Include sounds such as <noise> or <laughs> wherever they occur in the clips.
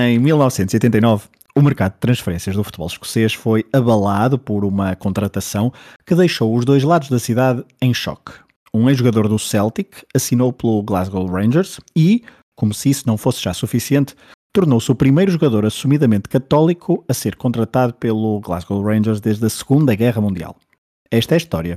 Em 1989, o mercado de transferências do futebol escocês foi abalado por uma contratação que deixou os dois lados da cidade em choque. Um ex-jogador do Celtic assinou pelo Glasgow Rangers e, como se isso não fosse já suficiente, tornou-se o primeiro jogador assumidamente católico a ser contratado pelo Glasgow Rangers desde a Segunda Guerra Mundial. Esta é a história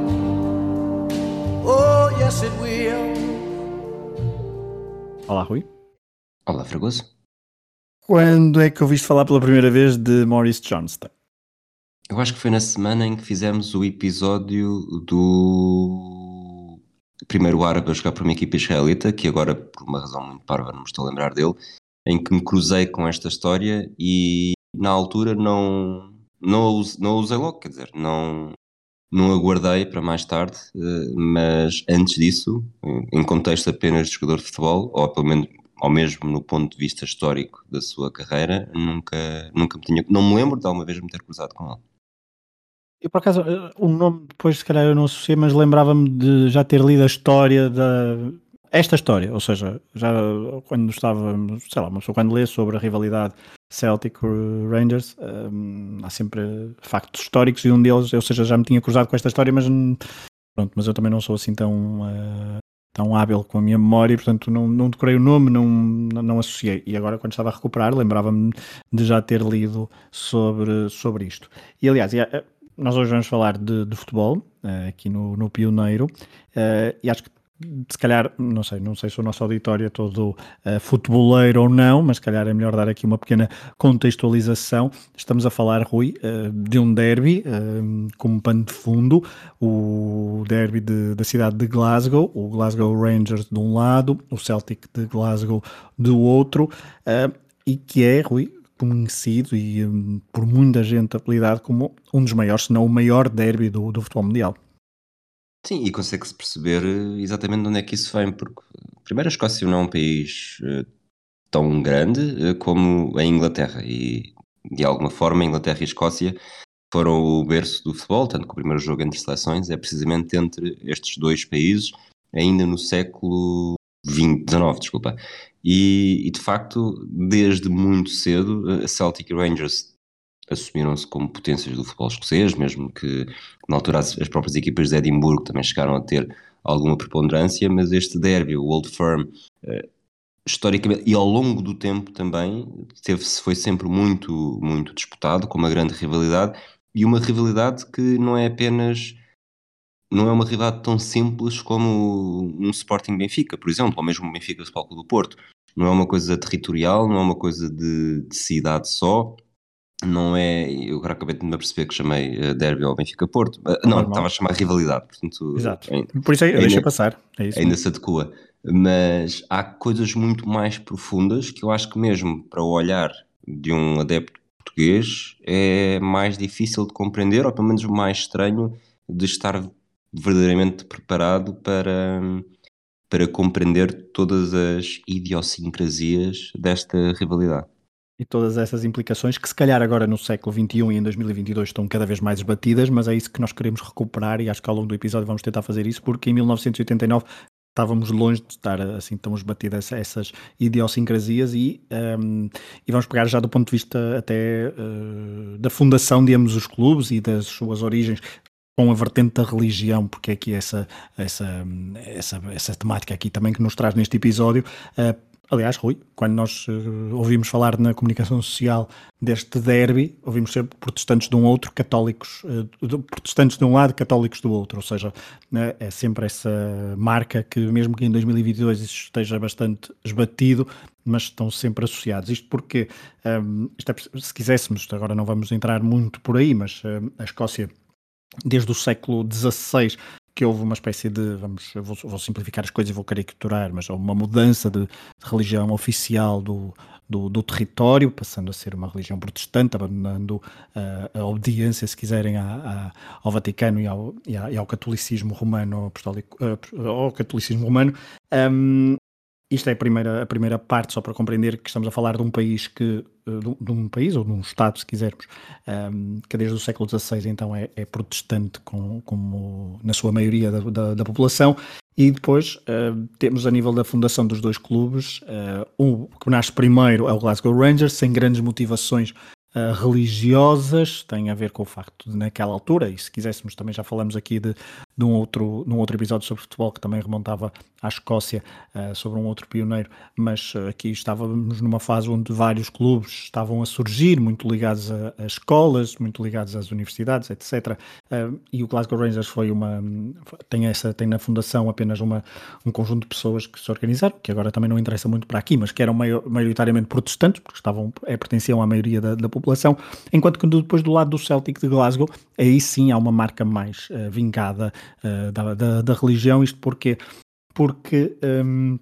Oh, yes, it will. Olá, Rui. Olá, Fragoso. Quando é que ouviste falar pela primeira vez de Maurice Johnston? Eu acho que foi na semana em que fizemos o episódio do primeiro árabe a jogar para uma equipa israelita, que agora, por uma razão muito parva, não me estou a lembrar dele, em que me cruzei com esta história e na altura não, não, não a usei logo, quer dizer, não, não aguardei para mais tarde, eh, mas antes disso, em- em contexto apenas de jogador de futebol, ou pelo menos ou mesmo no ponto de vista histórico da sua carreira, nunca, nunca me tinha, não me lembro de alguma vez me ter cruzado com ele. Eu, por acaso, eh, o nome depois, se calhar, eu não associei, mas lembrava-me de já ter lido a história da. Esta história, ou seja, já quando estava, sei lá, uma pessoa quando lê sobre a rivalidade Celtic-Rangers, há sempre factos históricos e um deles, ou seja, já me tinha cruzado com esta história, mas pronto, mas eu também não sou assim tão, eh, tão hábil com a minha memória, portanto não, não decorei o nome, não, não, não associei. E agora, quando estava a recuperar, lembrava-me de já ter lido sobre, sobre isto. E aliás, eh, nós hoje vamos falar de, de futebol, eh, aqui no, no Pioneiro, eh, e acho que se calhar, não sei, não sei se o nosso auditório é todo eh, futeboleiro ou não, mas se calhar é melhor dar aqui uma pequena contextualização. Estamos a falar, Rui, eh, de um derby eh, como pano de fundo, o derby de- da cidade de Glasgow, o Glasgow Rangers de um lado, o Celtic de Glasgow do outro, e que é, Rui, conhecido e hum, por muita gente apelidado como um dos maiores, se não o maior derby do, do futebol mundial. Sim, e consegue-se perceber eh, exatamente de onde é que isso vem, porque primeiro a Escócia não é um país eh, tão grande eh, como a Inglaterra, e de alguma forma a Inglaterra e a Escócia foram o berço do futebol, tanto que o primeiro jogo entre seleções é precisamente entre estes dois países, ainda no século XIX, desculpa. E, e, de facto, desde muito cedo, a Celtic Rangers assumiram-se como potências do futebol escocês, mesmo que na altura as, as próprias equipas de Edimburgo também chegaram a ter alguma preponderância, mas este derby, o Old Firm, eh, historicamente e ao longo do tempo também teve foi sempre muito muito disputado com uma grande rivalidade e uma rivalidade que não é apenas não é uma rivalidade tão simples como um Sporting Benfica, por exemplo, ou mesmo um Benfica Futebol Clube do Porto. Não é uma coisa territorial, não é uma coisa de, de cidade só, não é. Eu agora acabei de me perceber que chamei uh, Derby ao Benfica Porto. Uh, não, Normal. estava a chamar rivalidade, portanto. Exato. Ainda, Por isso aí, ainda- deixa passar. É isso. ainda se adequa. Mas há coisas muito mais profundas que eu acho que mesmo para o olhar de um adepto português é mais difícil de compreender, ou pelo menos mais estranho de estar verdadeiramente preparado para, para compreender todas as idiosincrasias desta rivalidade. E todas essas implicações que se calhar agora no século XXI e em 2022 estão cada vez mais esbatidas, mas é isso que nós queremos recuperar e acho que ao longo do episódio vamos tentar fazer isso, porque em 1989 estávamos longe de estar assim tão esbatidas essas idiosincrasias e, um, e vamos pegar já do ponto de vista até uh, da fundação de ambos os clubes e das suas origens com a vertente da religião, porque é aqui essa, essa, essa, essa temática aqui também que nos traz neste episódio. Uh, aliás, Rui, quando nós uh, ouvimos falar na comunicação social deste derby, ouvimos sempre protestantes de um outro, católicos, uh, de, protestantes de um lado, católicos do outro, ou seja, né, é sempre essa marca que mesmo que em 2022 isso esteja bastante esbatido, mas estão sempre associados. Isto porque, um, isto é, se quiséssemos, agora não vamos entrar muito por aí, mas um, a Escócia desde o século XVI que houve uma espécie de, vamos, vou, vou, simplificar as coisas e vou caricaturar, mas uma mudança de, religião oficial do, do, do, território, passando a ser uma religião protestante, abandonando uh, a obediência, se quiserem, a, ao Vaticano e ao, e, e ao catolicismo romano, apostólico, uh, ao catolicismo romano. Um, isto é a primeira, a primeira parte, só para compreender que estamos a falar de um país que, eh, de um país ou de um Estado, se quisermos, um, que desde o século XVI então é, é protestante com, como na sua maioria da, da, da população, e depois uh, temos a nível da fundação dos dois clubes, uh, um que nasce primeiro é o Glasgow Rangers, sem grandes motivações uh, religiosas, tem a ver com o facto de naquela altura, e se quiséssemos também já falamos aqui de, de um outro, num outro episódio sobre futebol que também remontava à Escócia, uh, sobre um outro pioneiro, mas uh, aqui estávamos numa fase onde vários clubes estavam a surgir, muito ligados a, a escolas, muito ligados às universidades, etc. Uh, e o Glasgow Rangers foi uma tem essa tem na fundação apenas uma um conjunto de pessoas que se organizaram, que agora também não interessa muito para aqui, mas que eram maioritariamente protestantes, porque estavam é, pertenciam à maioria da, da população, enquanto que depois do lado do Celtic de Glasgow, aí sim há uma marca mais vingada da, da, da religião, isto porque porque um,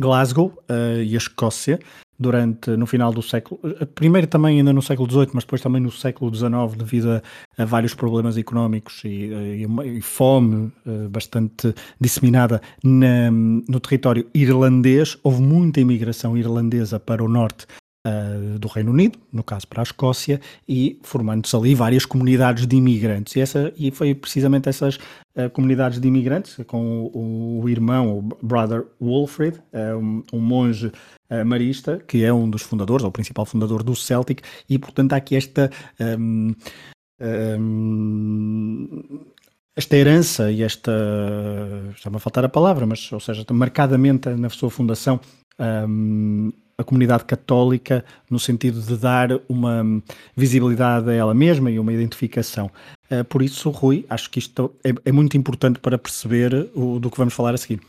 Glasgow uh, e a Escócia durante no final do século eh, primeiro também ainda no século XVIII mas depois também no século XIX devido a, a vários problemas económicos e, e, e fome uh, bastante disseminada na, no território irlandês houve muita imigração irlandesa para o norte uh, do Reino Unido, no caso para a Escócia, e formando-se ali várias comunidades de imigrantes. E, essa, e foi precisamente essas uh, comunidades de imigrantes, com o, o irmão, o brother Wolfred, uh, um, um, monge marista, que é um dos fundadores, ou o principal fundador do Celtic, e portanto há aqui esta. Um, um, esta herança e esta. está-me a faltar a palavra, mas, ou seja, marcadamente na sua fundação um, a comunidade católica no sentido de dar uma visibilidade a ela mesma e uma identificação. Uh, por isso, Rui, acho que isto é, é, muito importante para perceber o, do que vamos falar a seguir.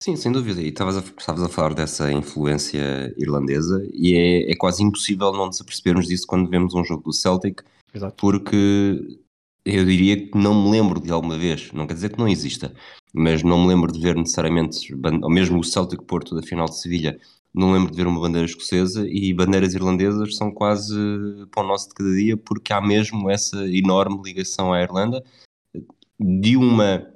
Sim, sem dúvida. E estavas a, estavas a falar dessa influência irlandesa e é, é quase impossível não nos apercebermos disso quando vemos um jogo do Celtic, Exato. porque eu diria que não me lembro de alguma vez, não quer dizer que não exista, mas não me lembro de ver necessariamente, ou mesmo o Celtic Porto da final de Sevilha, não lembro de ver uma bandeira escocesa e bandeiras irlandesas são quase para o nosso de cada dia porque há mesmo essa enorme ligação à Irlanda. De uma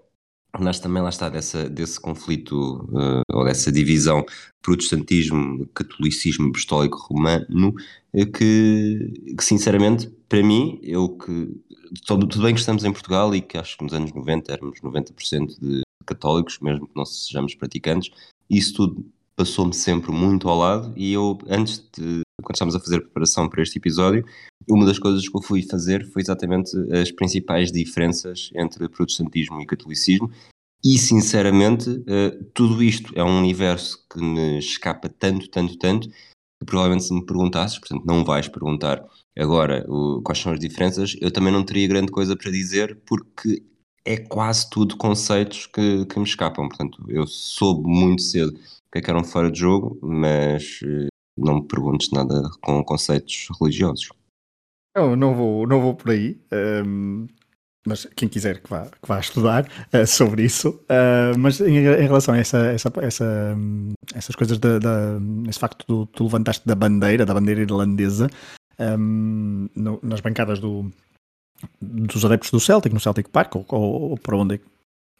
nós também lá está dessa, desse conflito uh, ou dessa divisão protestantismo, catolicismo apostólico romano uh, que, que, sinceramente para mim eu que tudo, tudo bem que estamos em Portugal e que acho que nos anos 90 éramos 90% de católicos mesmo que não sejamos praticantes isso tudo passou-me sempre muito ao lado e eu, antes de, quando estávamos a fazer a preparação para este episódio, uma das coisas que eu fui fazer foi exatamente as principais diferenças entre protestantismo e catolicismo e, sinceramente, uh, tudo isto é um universo que me escapa tanto, tanto, tanto, que provavelmente se me perguntasses, portanto não vais perguntar agora o, quais são as diferenças, eu também não teria grande coisa para dizer, porque é quase tudo conceitos que, que me escapam. Portanto, eu soube muito cedo é que eram fora de jogo, mas eh, não me perguntes nada com conceitos religiosos. Não, não vou, não vou por aí. Um, mas quem quiser que vá, que vá estudar uh, sobre isso. Uh, mas em, em, relação a essa, essa, essa, um, essas coisas, da, da, esse facto do tu levantaste da bandeira, da bandeira irlandesa, um, no, nas bancadas do, dos adeptos do Celtic, no Celtic Park, ou, ou, ou para onde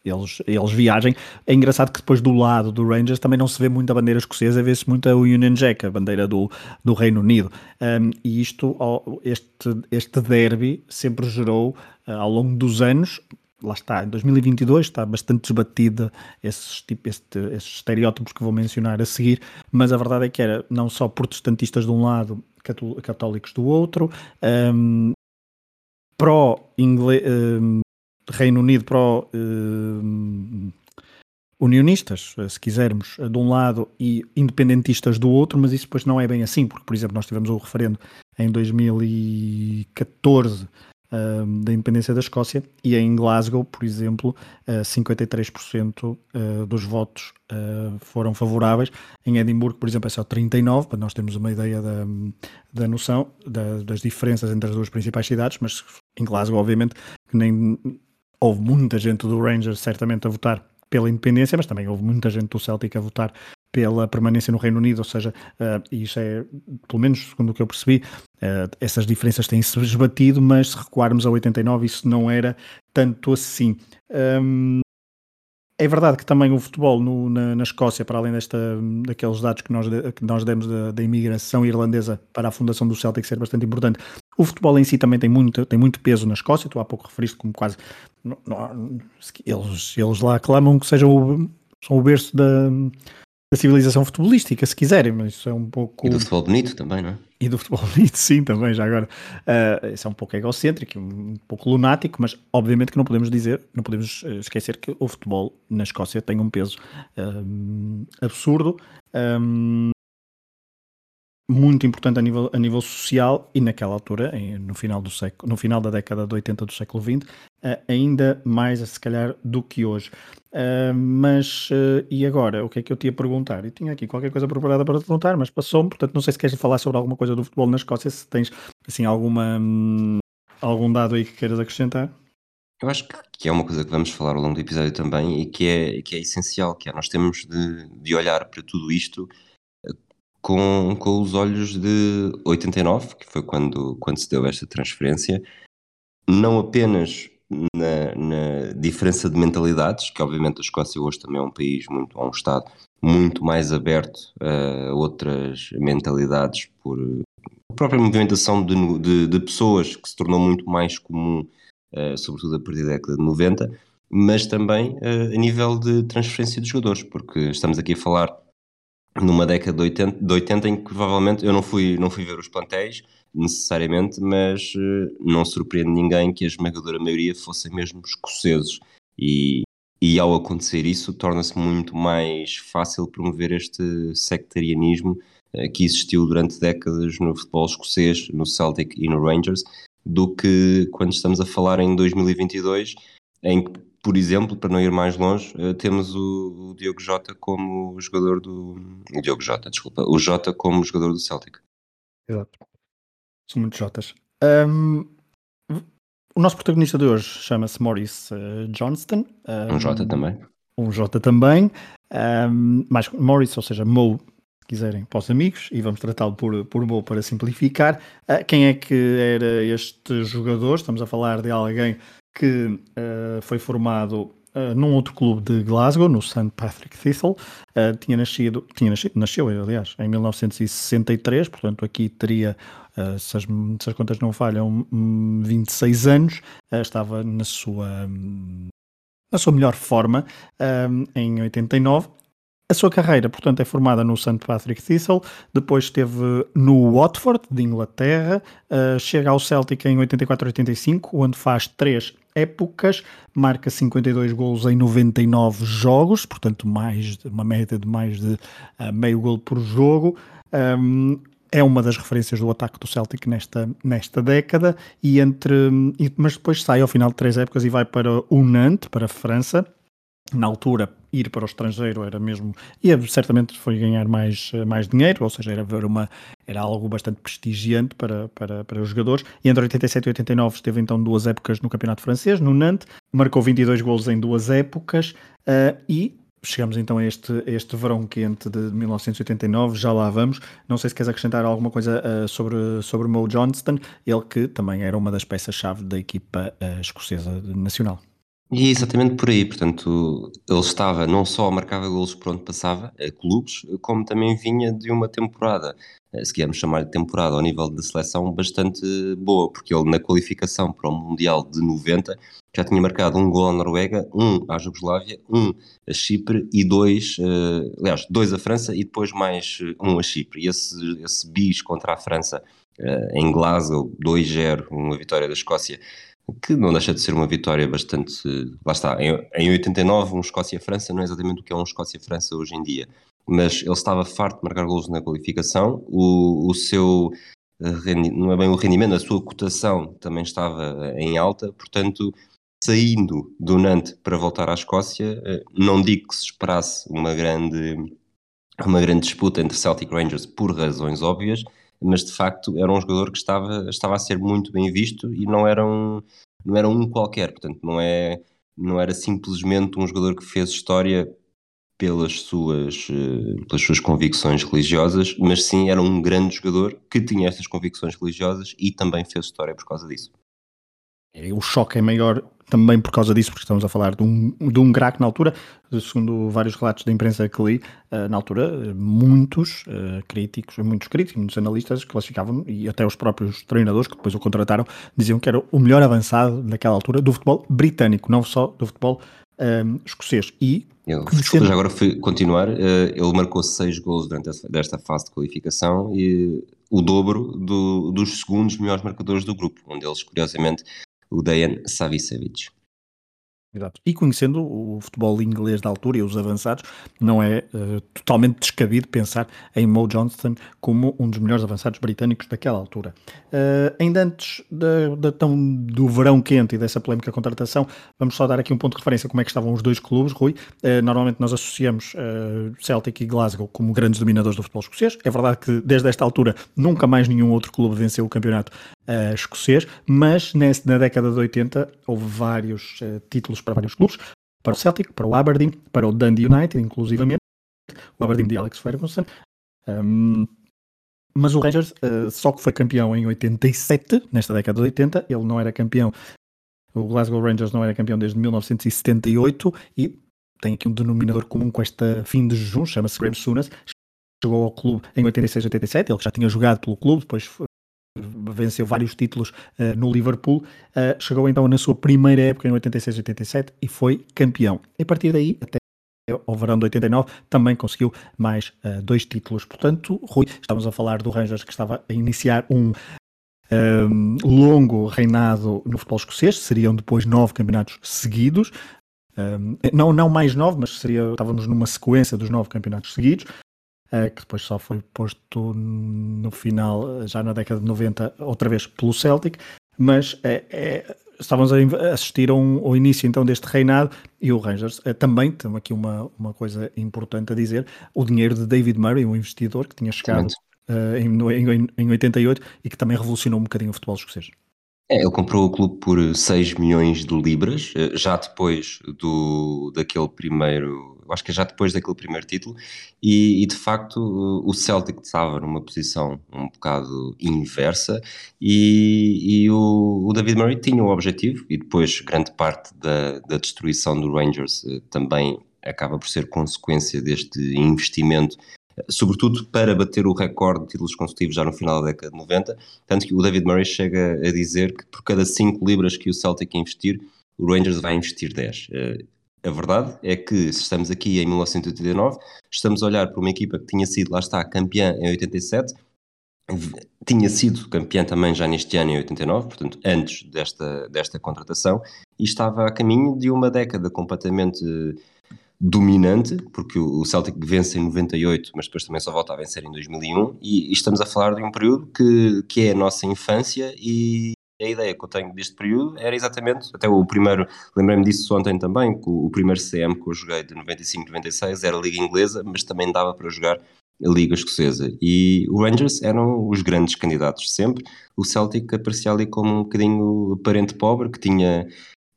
eles, eles viajem. É engraçado que depois do lado do Rangers também não se vê muito a bandeira escocesa, vê-se muito a Union Jack, a bandeira do, do Reino Unido. Um, e isto, este, este derby sempre gerou, uh, ao longo dos anos, lá está, em 2022 está bastante desbatida esses, tipo, este, esses estereótipos que vou mencionar a seguir, mas a verdade é que era não só protestantistas de um lado, católicos do outro, um, pró-inglês, um, Reino Unido pró-unionistas, uh, eh, se quisermos, eh, de um lado e independentistas do outro, mas isso depois não é bem assim, porque, por exemplo, nós tivemos o referendo em 2014 uh, da independência da Escócia e em Glasgow, por exemplo, uh, 53% uh, dos votos foram favoráveis. Em Edimburgo, por exemplo, é só 39%, para nós termos uma ideia da, da noção da, das diferenças entre as duas principais cidades, mas em Glasgow, obviamente, que nem houve muita gente do Rangers certamente a votar pela independência, mas também houve muita gente do Celtic a votar pela permanência no Reino Unido, ou seja, uh, isso é, pelo menos segundo o que eu percebi, uh, essas diferenças têm-se esbatido, mas se recuarmos a 89 isso não era tanto assim. Um, é verdade que também o futebol no, na, na, Escócia, para além desta, daqueles dados que nós, que nós demos da, da, imigração irlandesa para a fundação do Celtic ser bastante importante, o futebol em si também tem muito, tem muito peso na Escócia. Tu há pouco referiste como quase. Não, não, eles, eles lá clamam que sejam o, são o berço da, da civilização futebolística, se quiserem, mas isso é um pouco. E do futebol bonito também, não é? E do futebol <laughs> bonito, sim, também, já agora. Uh, isso é um pouco egocêntrico, um pouco lunático, mas obviamente que não podemos dizer, não podemos eh, esquecer que o futebol na Escócia tem um peso uh, absurdo. Um, muito importante a nível, a nível social e naquela altura, no final, do século, no final da década de 80 do século XX, uh, ainda mais se calhar do que hoje. Uh, mas, uh, e agora, o que é que eu te ia perguntar? Eu tinha aqui qualquer coisa preparada para te perguntar, mas passou-me, portanto não sei se queres falar sobre alguma coisa do futebol na Escócia, se tens assim alguma, algum dado aí que queiras acrescentar. Eu acho que é uma coisa que vamos falar ao longo do episódio também e que é, que é essencial, que é nós temos de, de olhar para tudo isto com, com os olhos de 89, que foi quando, quando se deu esta transferência, não apenas na, na, diferença de mentalidades, que obviamente a Escócia hoje também é um país muito, é um Estado muito mais aberto a outras mentalidades por a própria movimentação de, de, de pessoas que se tornou muito mais comum, uh, sobretudo a partir da década de 90, mas também uh, a nível de transferência de jogadores, porque estamos aqui a falar numa década de 80, de 80 em que provavelmente eu não fui, não fui ver os plantéis necessariamente, mas uh, não surpreende ninguém que a esmagadora maioria fossem mesmo escoceses. E, e ao acontecer isso torna-se muito mais fácil promover este sectarianismo uh, que existiu durante décadas no futebol escocês, no Celtic e no Rangers, do que quando estamos a falar em 2022 em que por exemplo, para não ir mais longe, uh, temos o, o, Diogo Jota como jogador do. O Diogo Jota, desculpa. O Jota como jogador do Celtic. Exato. São muitos Jotas. Um, o nosso protagonista de hoje chama-se Maurice uh, Johnston. Um, um Jota também. Um Jota também. Um, mas Maurice, ou seja, Mo, se quiserem, para os amigos, e vamos tratá-lo por, por Mo para simplificar. Uh, quem é que era este jogador? Estamos a falar de alguém que uh, foi formado uh, num outro clube de Glasgow, no St. Patrick Thistle. Uh, tinha nascido, tinha nascido, nasceu, aliás, em 1963, portanto aqui teria, se, as, se, as, contas não falham, 26 hum, anos. estava na sua, na sua melhor forma em 89 a sua carreira, portanto, é formada no St. Patrick Thistle, depois esteve no Watford, de Inglaterra, uh, chega ao Celtic em 84-85, onde faz três épocas, marca 52 gols em 99 jogos, portanto, mais uma média de mais de uh, meio gol por jogo. Um, é uma das referências do ataque do Celtic nesta, nesta década, e entre, mas depois sai ao final de três épocas e vai para o Nantes, para a França, na altura ir para o estrangeiro era mesmo ia certamente foi ganhar mais mais dinheiro ou seja era ver uma era algo bastante prestigiante para, para, para os jogadores e entre 87 e 89 esteve então duas épocas no campeonato francês no Nantes marcou 22 golos em duas épocas uh, e chegamos então a este, este verão quente de 1989, já lá vamos. Não sei se queres acrescentar alguma coisa uh, sobre, sobre Mo Johnston, ele que também era uma das peças-chave da equipa uh, escocesa nacional. E exatamente por aí, portanto, ele estava não só marcava golos por onde passava, a clubes, como também vinha de uma temporada, eh, se quisermos chamar de temporada ao nível da seleção, bastante boa, porque ele na qualificação para o Mundial de 90 já tinha marcado um gol à Noruega, um à Jugoslávia, um a Chipre e dois, uh, aliás, dois à França e depois mais eh, um a Chipre. E esse, esse bis contra a França em Glasgow, 2-0, uma vitória da Escócia, que não deixa de ser uma vitória bastante. Lá está, em, em 89, um Escócia-França não é exatamente o que é um Escócia-França hoje em dia, mas ele estava farto de marcar golos na qualificação, o, o seu. Eh, não é bem o rendimento, a sua cotação também estava em alta, portanto, saindo do Nantes para voltar à Escócia, eh, não digo que se esperasse uma grande, uma grande disputa entre Celtic Rangers por razões óbvias, mas de facto era um jogador que estava, estava a ser muito bem visto e não era um, não era um qualquer, portanto não, é, não era simplesmente um jogador que fez história pelas suas, uh, pelas suas convicções religiosas, mas sim era um grande jogador que tinha estas convicções religiosas e também fez história por causa disso. O choque é maior também por causa disso, porque estamos a falar de um, de um craque na altura, segundo vários relatos da imprensa que li, uh, na altura, muitos uh, críticos, muitos críticos, muitos analistas classificavam, e até os próprios treinadores que depois o contrataram, diziam que era o melhor avançado naquela altura do futebol britânico, não só do futebol um, ehm, escocês. E ele, desculpa, já agora fui continuar, ele marcou seis gols durante esta, desta fase de qualificação e o dobro do, dos segundos melhores marcadores do grupo, um deles, curiosamente, Udajen Savisević. Exato. E conhecendo o futebol inglês da altura e os avançados, não é uh, totalmente descabido pensar em Mo Johnston como um dos melhores avançados britânicos daquela altura. Uh, ainda antes de, tão, do verão quente e dessa polémica contratação, vamos só dar aqui um ponto de referência como é que estavam os dois clubes, Rui. Uh, normalmente nós associamos Celtic e Glasgow como grandes dominadores do futebol escocês. É verdade que desde esta altura nunca mais nenhum outro clube venceu o campeonato escocês, mas nesse, na década de 80 houve vários títulos para vários clubes, para o Celtic, para o Aberdeen, para o Dundee United, inclusivamente, o Aberdeen de Alex Ferguson. Um, mas o Rangers uh, só que foi campeão em 87, nesta década de 80, ele não era campeão, o Glasgow Rangers não era campeão desde 1978 e tem aqui um denominador comum com esta fim de jejum, chama-se Graham Souness, chegou ao clube em 86-87, ele que já tinha jogado pelo clube, depois venceu vários títulos uh, no Liverpool, uh, chegou então na sua primeira época em 86-87 e foi campeão. E a partir daí, até ao verão de 89, também conseguiu mais uh, dois títulos. Portanto, Rui, estamos a falar do Rangers que estava a iniciar um, um longo reinado no futebol escocês, seriam depois nove campeonatos seguidos. Um, não, não mais nove, mas seria, estávamos numa sequência dos nove campeonatos seguidos. Uh, que depois só foi posto no final, já na década de 90, outra vez pelo Celtic, mas é, é, estávamos a assistir um, ao início então deste reinado e o Rangers uh, também, tem aqui uma, uma coisa importante a dizer, o dinheiro de David Murray, um investidor que tinha chegado uh, em, em, em 88 e que também revolucionou um bocadinho o futebol escocês. É, ele comprou o clube por 6 milhões de libras, já depois do, daquele primeiro acho que é já depois daquele primeiro título, e, e, de facto o Celtic estava numa posição um bocado inversa e, e o, o, David Murray tinha o objetivo, e depois grande parte da, da destruição do Rangers eh, também acaba por ser consequência deste investimento sobretudo para bater o recorde de títulos consecutivos já no final da década de 90, tanto que o David Murray chega a dizer que por cada 5 libras que o Celtic investir, o Rangers vai investir 10. A verdade é que, se estamos aqui em 1989, estamos a olhar para uma equipa que tinha sido, lá está, campeã em 87, tinha sido campeã também já neste ano em 89, portanto, antes desta, desta contratação, e estava a caminho de uma década completamente dominante, porque o Celtic vence em 98, mas depois também só volta a vencer em 2001, e, e estamos a falar de um período que, que é a nossa infância e, a ideia que eu tenho deste período era exatamente, até o primeiro, lembrei-me disso ontem também, que o, primeiro CM que eu joguei de 95, 96 era a Liga Inglesa, mas também dava para jogar a Liga Escocesa. E o Rangers eram os grandes candidatos sempre. O Celtic aparecia ali como um bocadinho parente pobre, que tinha,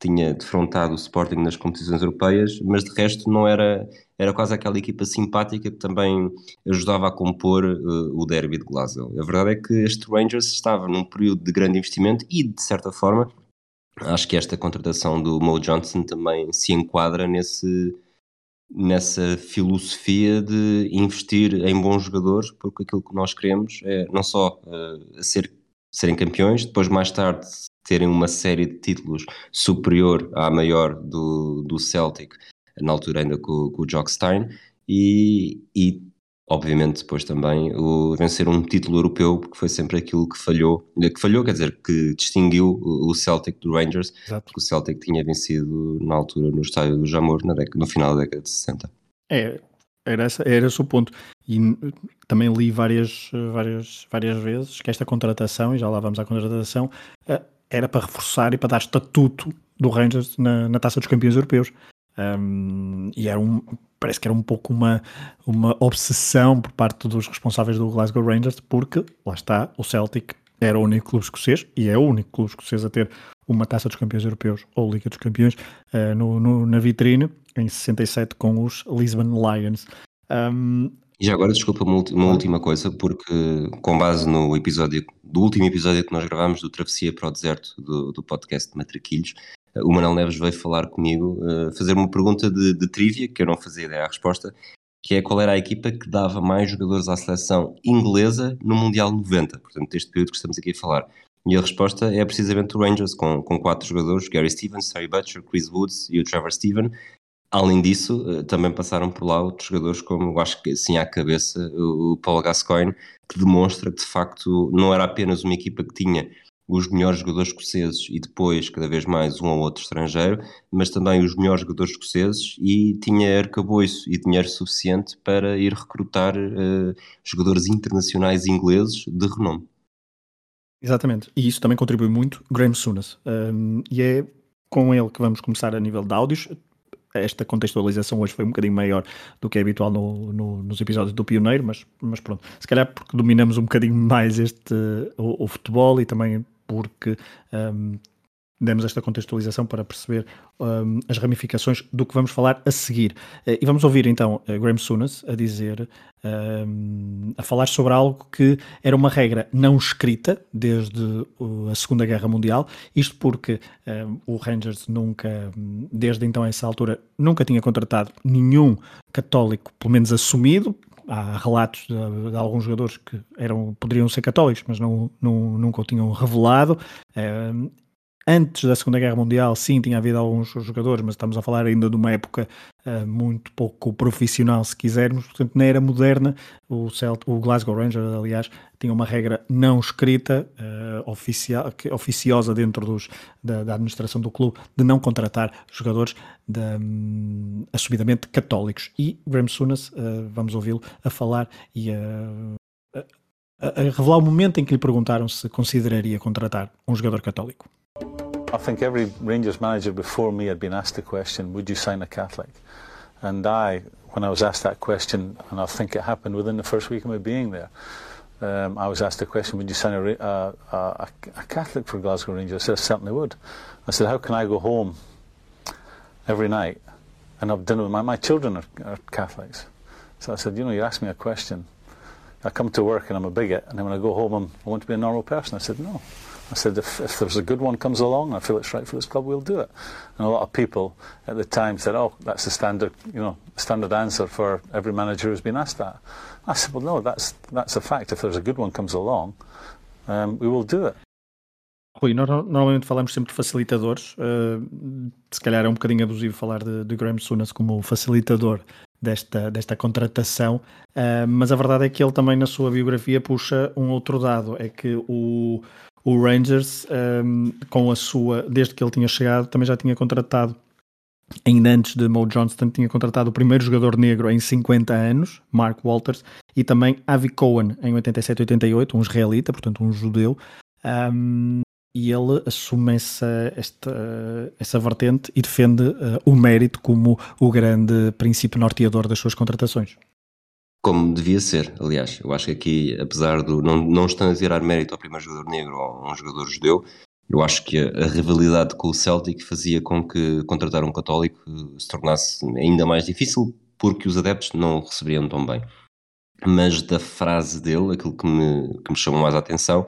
tinha defrontado o Sporting nas competições europeias, mas de resto não era era quase aquela equipa simpática que também ajudava a compor uh, o derby de Glasgow. A verdade é que este Rangers estava num período de grande investimento e, de certa forma, acho que esta contratação do Mo Johnson também se enquadra nesse, nessa filosofia de investir em bons jogadores, porque aquilo que nós queremos é não só uh, ser, serem campeões, depois mais tarde terem uma série de títulos superior à maior do, do Celtic na altura ainda com, com o Jock Stein, e, e obviamente depois também o vencer um título europeu, porque foi sempre aquilo que falhou, que falhou, quer dizer, que distinguiu o Celtic do Rangers, Exato. porque o Celtic tinha vencido na altura no estádio do Jamor, na década, no final da década de 60. É, era, essa, era esse o ponto. E também li várias, várias, várias vezes que esta contratação, e já lá vamos à contratação, eh, era para reforçar e para dar estatuto do Rangers na, na taça dos campeões europeus. Um, e era um, parece que era um pouco uma, uma obsessão por parte dos responsáveis do Glasgow Rangers, porque lá está, o Celtic era o único clube escocês e é o único clube escocês a ter uma taça dos campeões europeus ou Liga dos Campeões uh, no, no, na vitrine em 67 com os Lisbon Lions. Um, e já agora, desculpa, uma, uma última coisa, porque com base no episódio, do último episódio que nós gravámos do Travessia para o Deserto, do, do podcast de Matraquilhos, eh, o Manuel Neves veio falar comigo, uh, fazer uma pergunta de, de trivia, que eu não fazia ideia à resposta, que é qual era a equipa que dava mais jogadores à seleção inglesa no Mundial 90, portanto, deste período que estamos aqui a falar. E a resposta é precisamente o Rangers, com, com quatro jogadores, Gary Stevens, Harry Butcher, Chris Woods e o Trevor Steven. Além disso, eh, também passaram por lá outros jogadores, como eu acho que assim à cabeça, o Paul Gascoigne, que demonstra que de facto não era apenas uma equipa que tinha os melhores jogadores escoceses e depois cada vez mais um ou outro estrangeiro, mas também os melhores jogadores escoceses e tinha arcabouço e dinheiro suficiente para ir recrutar uh, jogadores internacionais ingleses de renome. Exatamente, e isso também contribui muito Graham Souness, um, e é com ele que vamos começar a nível de áudios. Esta contextualização hoje foi um bocadinho maior do que é habitual no, no, nos episódios do Pioneiro, mas, mas pronto, se calhar porque dominamos um bocadinho mais este o, o futebol e também porque um, demos esta contextualização para perceber um, as ramificações do que vamos falar a seguir. Uh, e vamos ouvir então Graham Sunas a dizer, um, a falar sobre algo que era uma regra não escrita desde a Segunda Guerra Mundial, isto porque um, o Rangers nunca, desde então essa altura, nunca tinha contratado nenhum católico, pelo menos assumido, há relatos de, de, alguns jogadores que eram, poderiam ser católicos, mas não, não, nunca o tinham revelado. Antes da Segunda Guerra Mundial, sim, tinha havido alguns jogadores, mas estamos a falar ainda de uma época uh, muito pouco profissional, se quisermos. Portanto, na era moderna, o, Celt, o Glasgow Rangers, aliás, tinha uma regra não escrita, uh, oficial, que, oficiosa dentro dos, da, da, administração do clube, de não contratar jogadores de, um, assumidamente católicos. E Graham Sunas, uh, vamos ouvi-lo a falar e a, a revelar o momento em que lhe perguntaram se consideraria contratar um jogador católico. I think every Rangers manager before me had been asked the question, would you sign a Catholic? And I, when I was asked that question, and I think it happened within the first week of my being there, um, I was asked the question, would you sign a, a, a, Catholic for Glasgow Rangers? I said, I certainly would. I said, how can I go home every night and have dinner with my, my children are, are Catholics. So I said, you know, you ask me a question. I come to work and I'm a bigot, and then when I go home, I'm, I want to be a normal person. I said, no. I said, if, if there's a good one comes along, I feel it's right for this club, we'll do it. And a lot of people at the time said, oh, that's the standard, you know, standard answer for every manager who's been asked that. I said, well, no, that's, that's a fact. If there's a good one comes along, um, we will do it. Rui, nós normalmente falamos sempre de facilitadores. Uh, se calhar é um bocadinho abusivo falar de, de Graham Sunas como facilitador desta, desta contratação, uh, mas a verdade é que ele também na sua biografia puxa um outro dado, é que o, o Rangers, um, com a sua, desde que ele tinha chegado, também já tinha contratado, ainda antes de Mo Johnston, tinha contratado o primeiro jogador negro em 50 anos, Mark Walters, e também Avi Cohen em 87-88, um israelita, portanto um judeu, um, e ele assume essa, esta, essa vertente e defende uh, o mérito como o grande princípio norteador das suas contratações. Como devia ser, aliás. Eu acho que aqui, apesar de não, não estando a tirar mérito ao primeiro jogador negro ou a um jogador judeu, eu acho que a, a, rivalidade com o Celtic fazia com que contratar um católico se tornasse ainda mais difícil porque os adeptos não o receberiam tão bem. Mas da frase dele, aquilo que me, que me chamou mais a atenção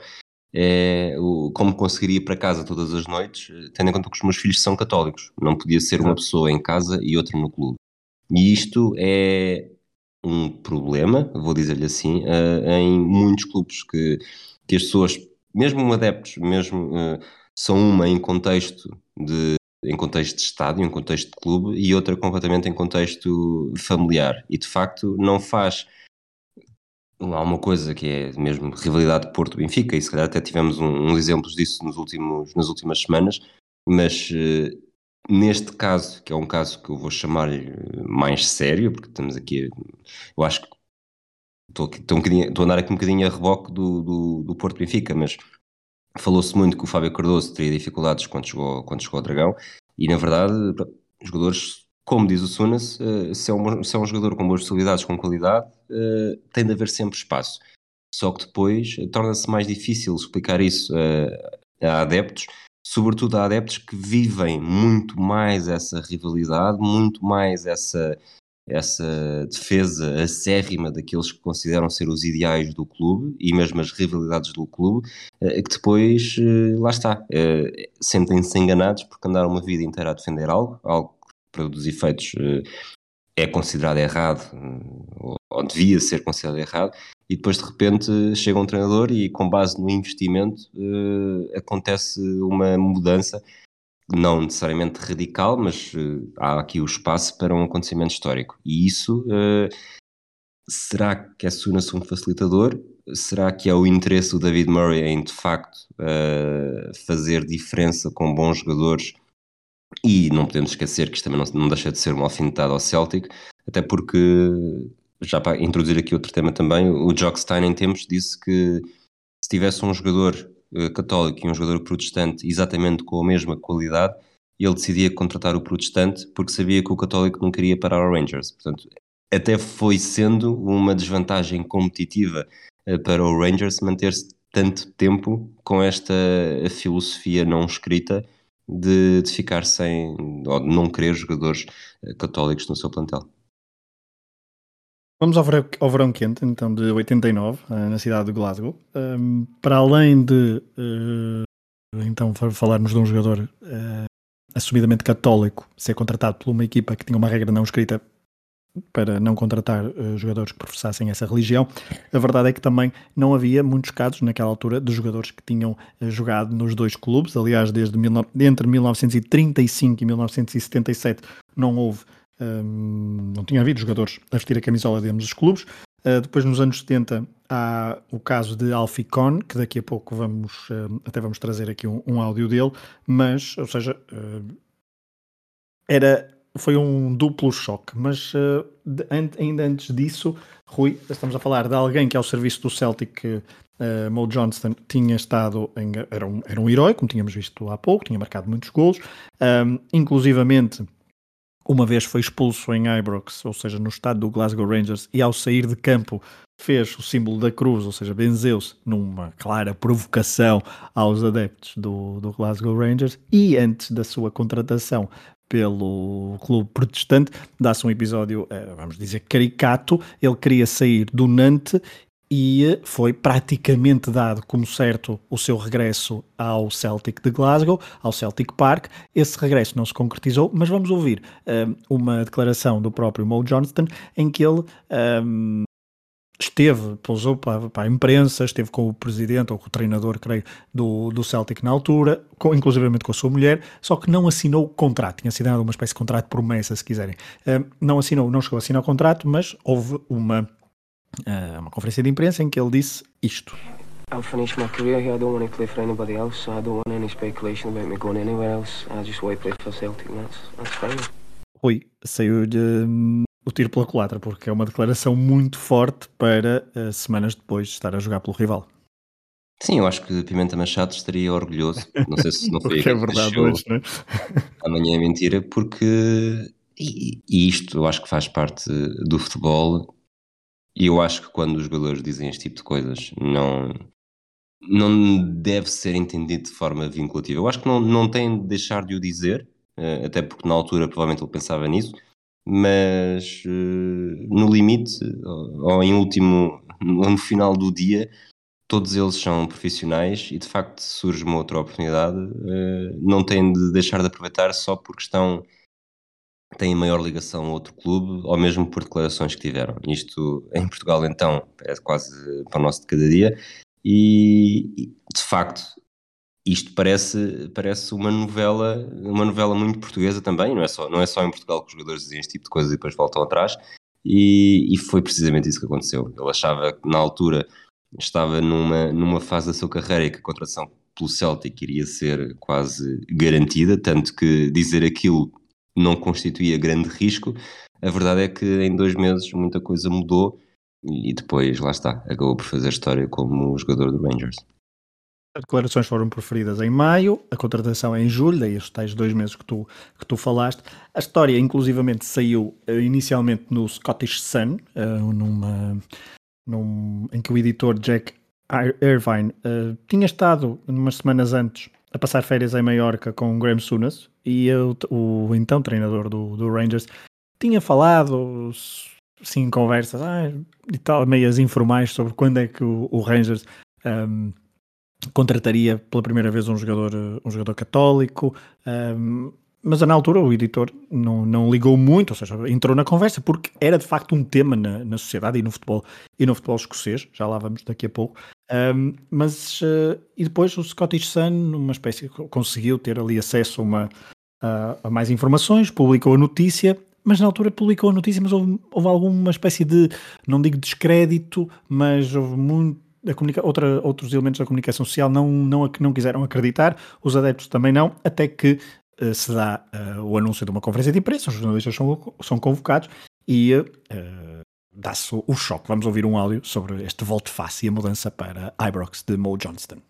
é o, como conseguiria ir para casa todas as noites, tendo em conta que os meus filhos são católicos. Não podia ser uma pessoa em casa e outra no clube. E isto é um problema, vou dizer-lhe assim, uh, em muitos clubes que, que as pessoas, mesmo adeptos, mesmo uh, são uma em contexto de em contexto de estádio, em contexto de clube e outra completamente em contexto familiar. E de facto não faz há uma coisa que é mesmo rivalidade Porto-Benfica e se calhar até tivemos um, uns exemplos disso nos últimos, nas últimas semanas mas uh, Neste caso, que é um caso que eu vou chamar mais sério, porque estamos aqui, eu acho que estou, aqui, estou, um estou a andar aqui um bocadinho a reboque do, do, do Porto Benfica, mas falou-se muito que o Fábio Cardoso teria dificuldades quando chegou, quando chegou ao Dragão, e na verdade, jogadores, como diz o Sunas, eh, se é, um, se é um jogador com boas possibilidades, com qualidade, eh, tem de haver sempre espaço. Só que depois torna-se mais difícil explicar isso a, a adeptos, sobretudo a adeptos que vivem muito mais essa rivalidade, muito mais essa, essa defesa acérrima daqueles que consideram ser os ideais do clube e mesmo as rivalidades do clube, eh, que depois, eh, lá está, eh, sentem-se enganados porque andaram uma vida inteira a defender algo, algo que para os efeitos é considerado errado, ou devia ser considerado errado, e depois de repente chega um treinador e com base no investimento acontece uma mudança não necessariamente radical, mas uh, há aqui o espaço para um acontecimento histórico. E isso uh, será que é Sunas um facilitador? Será que é o interesse do David Murray em de facto uh, fazer diferença com bons jogadores? E não podemos esquecer que isto também não, não deixa de ser uma alfinetada ao Celtic, até porque, já para introduzir aqui outro tema também, o Jock Stein em tempos disse que se tivesse um jogador eh, católico e um jogador protestante exatamente com a mesma qualidade, ele decidia contratar o protestante porque sabia que o católico não queria parar o Rangers. Portanto, até foi sendo uma desvantagem competitiva eh, para o Rangers manter-se tanto tempo com esta filosofia não escrita de, de ficar sem, ou de não querer jogadores eh, católicos no seu plantel. Vamos ao verão, ao verão, quente, então, de 89, eh, na cidade de Glasgow. Um, para além de, uh, então, falarmos de um jogador uh, assumidamente católico ser contratado por uma equipa que tinha uma regra não escrita para não contratar uh, jogadores que professassem essa religião, a verdade é que também não havia muitos casos naquela altura de jogadores que tinham jogado nos dois clubes. Aliás, desde entre 1935 e 1977 não houve não tinha havido jogadores a vestir a camisola de ambos os clubes. Uh, depois, nos anos 70, há o caso de Alfie Kohn, que daqui a pouco vamos, uh, até vamos trazer aqui um, um, áudio dele, mas, ou seja, uh, era, foi um duplo choque. Mas de, ainda antes disso, Rui, estamos a falar de alguém que ao serviço do Celtic, uh, Mo Johnston, tinha estado, em, era, um, era um herói, como tínhamos visto há pouco, tinha marcado muitos golos, inclusivamente uma vez foi expulso em Ibrox, ou seja, no estado do Glasgow Rangers, e ao sair de campo fez o símbolo da cruz, ou seja, benzeu-se numa clara provocação aos adeptos do, do Glasgow Rangers, e antes da sua contratação pelo clube protestante, dá-se um episódio, eh, vamos dizer, caricato. Ele queria sair do Nantes e foi praticamente dado como certo o seu regresso ao Celtic de Glasgow, ao Celtic Park. Esse regresso não se concretizou, mas vamos ouvir um, uma declaração do próprio Mo Johnston em que ele um, esteve, pousou para, para, a imprensa, esteve com o presidente ou com o treinador, creio, do, do Celtic na altura, com, inclusivamente com a sua mulher, só que não assinou o contrato, tinha assinado uma espécie de contrato de promessa, se quiserem. Um, não assinou, não chegou a assinar o contrato, mas houve uma uh, uma conferência de imprensa em que ele disse isto. I'll finish my career here. I don't want to play for anybody else. I don't want any speculation about me going anywhere else. I just want to play for Celtic. That's, that's fine. Rui, saiu-lhe um, o tiro pela culatra, porque é uma declaração muito forte para uh, semanas depois de estar a jogar pelo rival. Sim, eu acho que Pimenta Machado estaria orgulhoso. Não sei se não <laughs> foi é verdade hoje, não é? <laughs> Amanhã é mentira, porque e, e isto eu acho que faz parte do futebol e eu acho que quando os jogadores dizem este tipo de coisas, não, não deve ser entendido de forma vinculativa. Eu acho que não, não tem de deixar de o dizer, eh, até porque na altura provavelmente ele pensava nisso, mas eh, no limite, ou em último, no final do dia, todos eles são profissionais e de facto surge uma outra oportunidade, eh, não têm de deixar de aproveitar só porque estão têm maior ligação a outro clube, ou mesmo por declarações que tiveram. Isto em Portugal, então, é quase para o nosso de cada dia, e de facto, isto parece, parece uma novela, uma novela muito portuguesa também, não é, só, não é só em Portugal que os jogadores dizem este tipo de coisas e depois voltam atrás, e, e foi precisamente isso que aconteceu. Ele achava que na altura estava numa, numa fase da sua carreira e que a contratação pelo Celtic iria ser quase garantida, tanto que dizer aquilo não constituía grande risco. A verdade é que em dois meses muita coisa mudou e depois, lá está, acabou por fazer história como jogador do Rangers. As declarações foram proferidas em maio, a contratação em julho, daí os tais dois meses que tu, que tu falaste. A história, inclusivamente, saiu uh, inicialmente no Scottish Sun, uh, numa, num, em que o editor Jack Irvine uh, tinha estado umas semanas antes a passar férias em Maiorca com Graham Sunas e eu, o então treinador do, do Rangers tinha falado assim, conversas ah, e tal, meias informais sobre quando é que o, o Rangers um, contrataria pela primeira vez um jogador, um jogador católico. Um, mas na altura o editor não, não ligou muito, ou seja, entrou na conversa porque era de facto um tema na, na sociedade e no futebol e no futebol escocês, já lá vamos daqui a pouco. Um, mas uh, e depois o Scottish Sun, numa espécie, conseguiu ter ali acesso a, uma, a, mais informações, publicou a notícia mas na altura publicou a notícia, mas houve, houve alguma espécie de, não digo descrédito, mas houve muito, outra, outros elementos da comunicação social não, não, não quiseram acreditar, os adeptos também não, até que uh, se dá uh, o anúncio de uma conferência de imprensa, os jornalistas são, são convocados e uh, dá-se o, choque. Vamos ouvir um áudio sobre este volte-face e a mudança para Ibrox de Mo Johnston.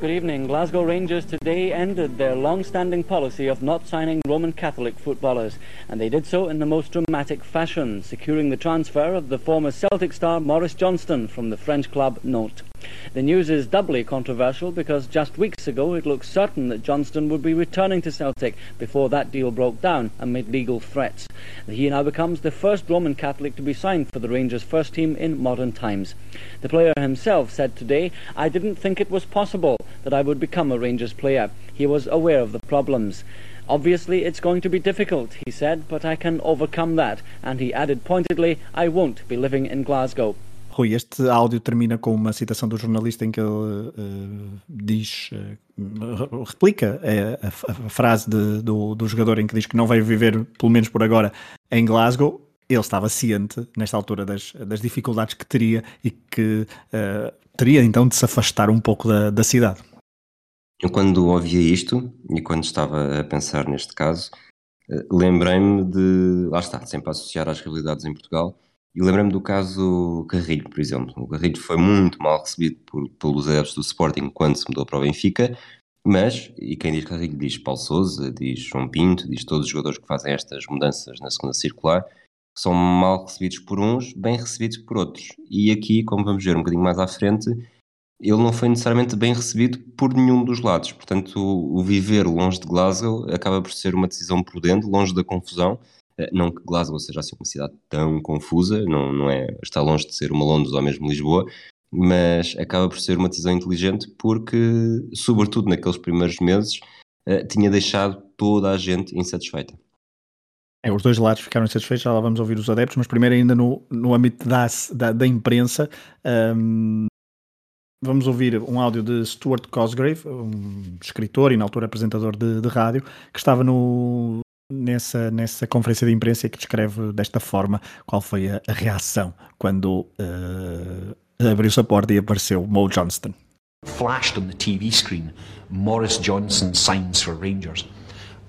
Good evening. Glasgow Rangers today ended their long-standing policy of not signing Roman Catholic footballers, and they did so in the most dramatic fashion, securing the transfer of the former Celtic star Maurice Johnston from the French club Nantes. The news is doubly controversial because just weeks ago it looked certain that Johnston would be returning to Celtic before that deal broke down amid legal threats. He now becomes the first Roman Catholic to be signed for the Rangers' first team in modern times. The player himself said today, I didn't think it was possible that I would become a Rangers player. He was aware of the problems. Obviously, it's going to be difficult, he said, but I can overcome that. And he added pointedly, I won't be living in Glasgow. Rui, este áudio termina com uma citação do jornalista em que ele uh, diz, uh, replica a, a, a frase de, do, do jogador em que diz que não vai viver, pelo menos por agora, em Glasgow. Ele estava ciente, nesta altura, das, das dificuldades que teria e que uh, teria então de se afastar um pouco da, da cidade. Eu, quando ouvia isto e quando estava a pensar neste caso, lembrei-me de. Lá está, sempre a associar às realidades em Portugal e lembrei-me do caso Carrilho, por exemplo. O Carrilho foi muito mal recebido por, pelos adeptos do Sporting quando se mudou para o Benfica, mas, e quem diz Carrilho diz Paulo Souza, diz João Pinto, diz todos os jogadores que fazem estas mudanças na segunda circular, são mal recebidos por uns, bem recebidos por outros. E aqui, como vamos ver um bocadinho mais à frente, ele não foi necessariamente bem recebido por nenhum dos lados. Portanto, o, viver longe de Glasgow acaba por ser uma decisão prudente, longe da confusão, não que Glasgow seja assim uma cidade tão confusa, não, não é, está longe de ser uma Londres ou mesmo Lisboa, mas acaba por ser uma decisão inteligente porque, sobretudo naqueles primeiros meses, uh, tinha deixado toda a gente insatisfeita. É, os dois lados ficaram insatisfeitos, já lá vamos ouvir os adeptos, mas primeiro ainda no, no âmbito da, da, da imprensa, um, vamos ouvir um áudio de Stuart Cosgrave, um escritor e na altura apresentador de, de rádio, que estava no, nessa, nessa conferência de imprensa que descreve desta forma qual foi a, a reação quando uh, abriu-se a porta e apareceu Mo Johnston. Flashed on the TV screen, Morris Johnson signs for Rangers.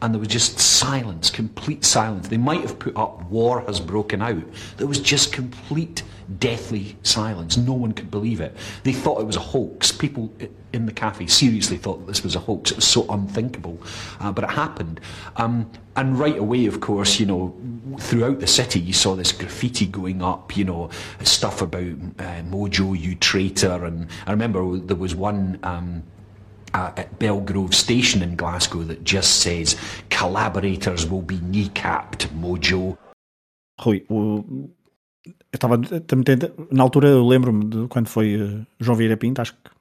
And there was just silence, complete silence. They might have put up war has broken out. There was just complete deathly silence. No one could believe it. They thought it was a hoax. People in the cafe seriously thought that this was a hoax. It was so unthinkable, uh, but it happened. Um, and right away, of course, you know, throughout the city, you saw this graffiti going up, you know, stuff about uh, Mojo, you traitor. And I remember there was one. Um, uh, at Belgrove Station in Glasgow that just says collaborators will be kneecapped, Mojo. Rui, eu estava na altura eu lembro-me de quando foi uh, João Vieira Pinto, acho que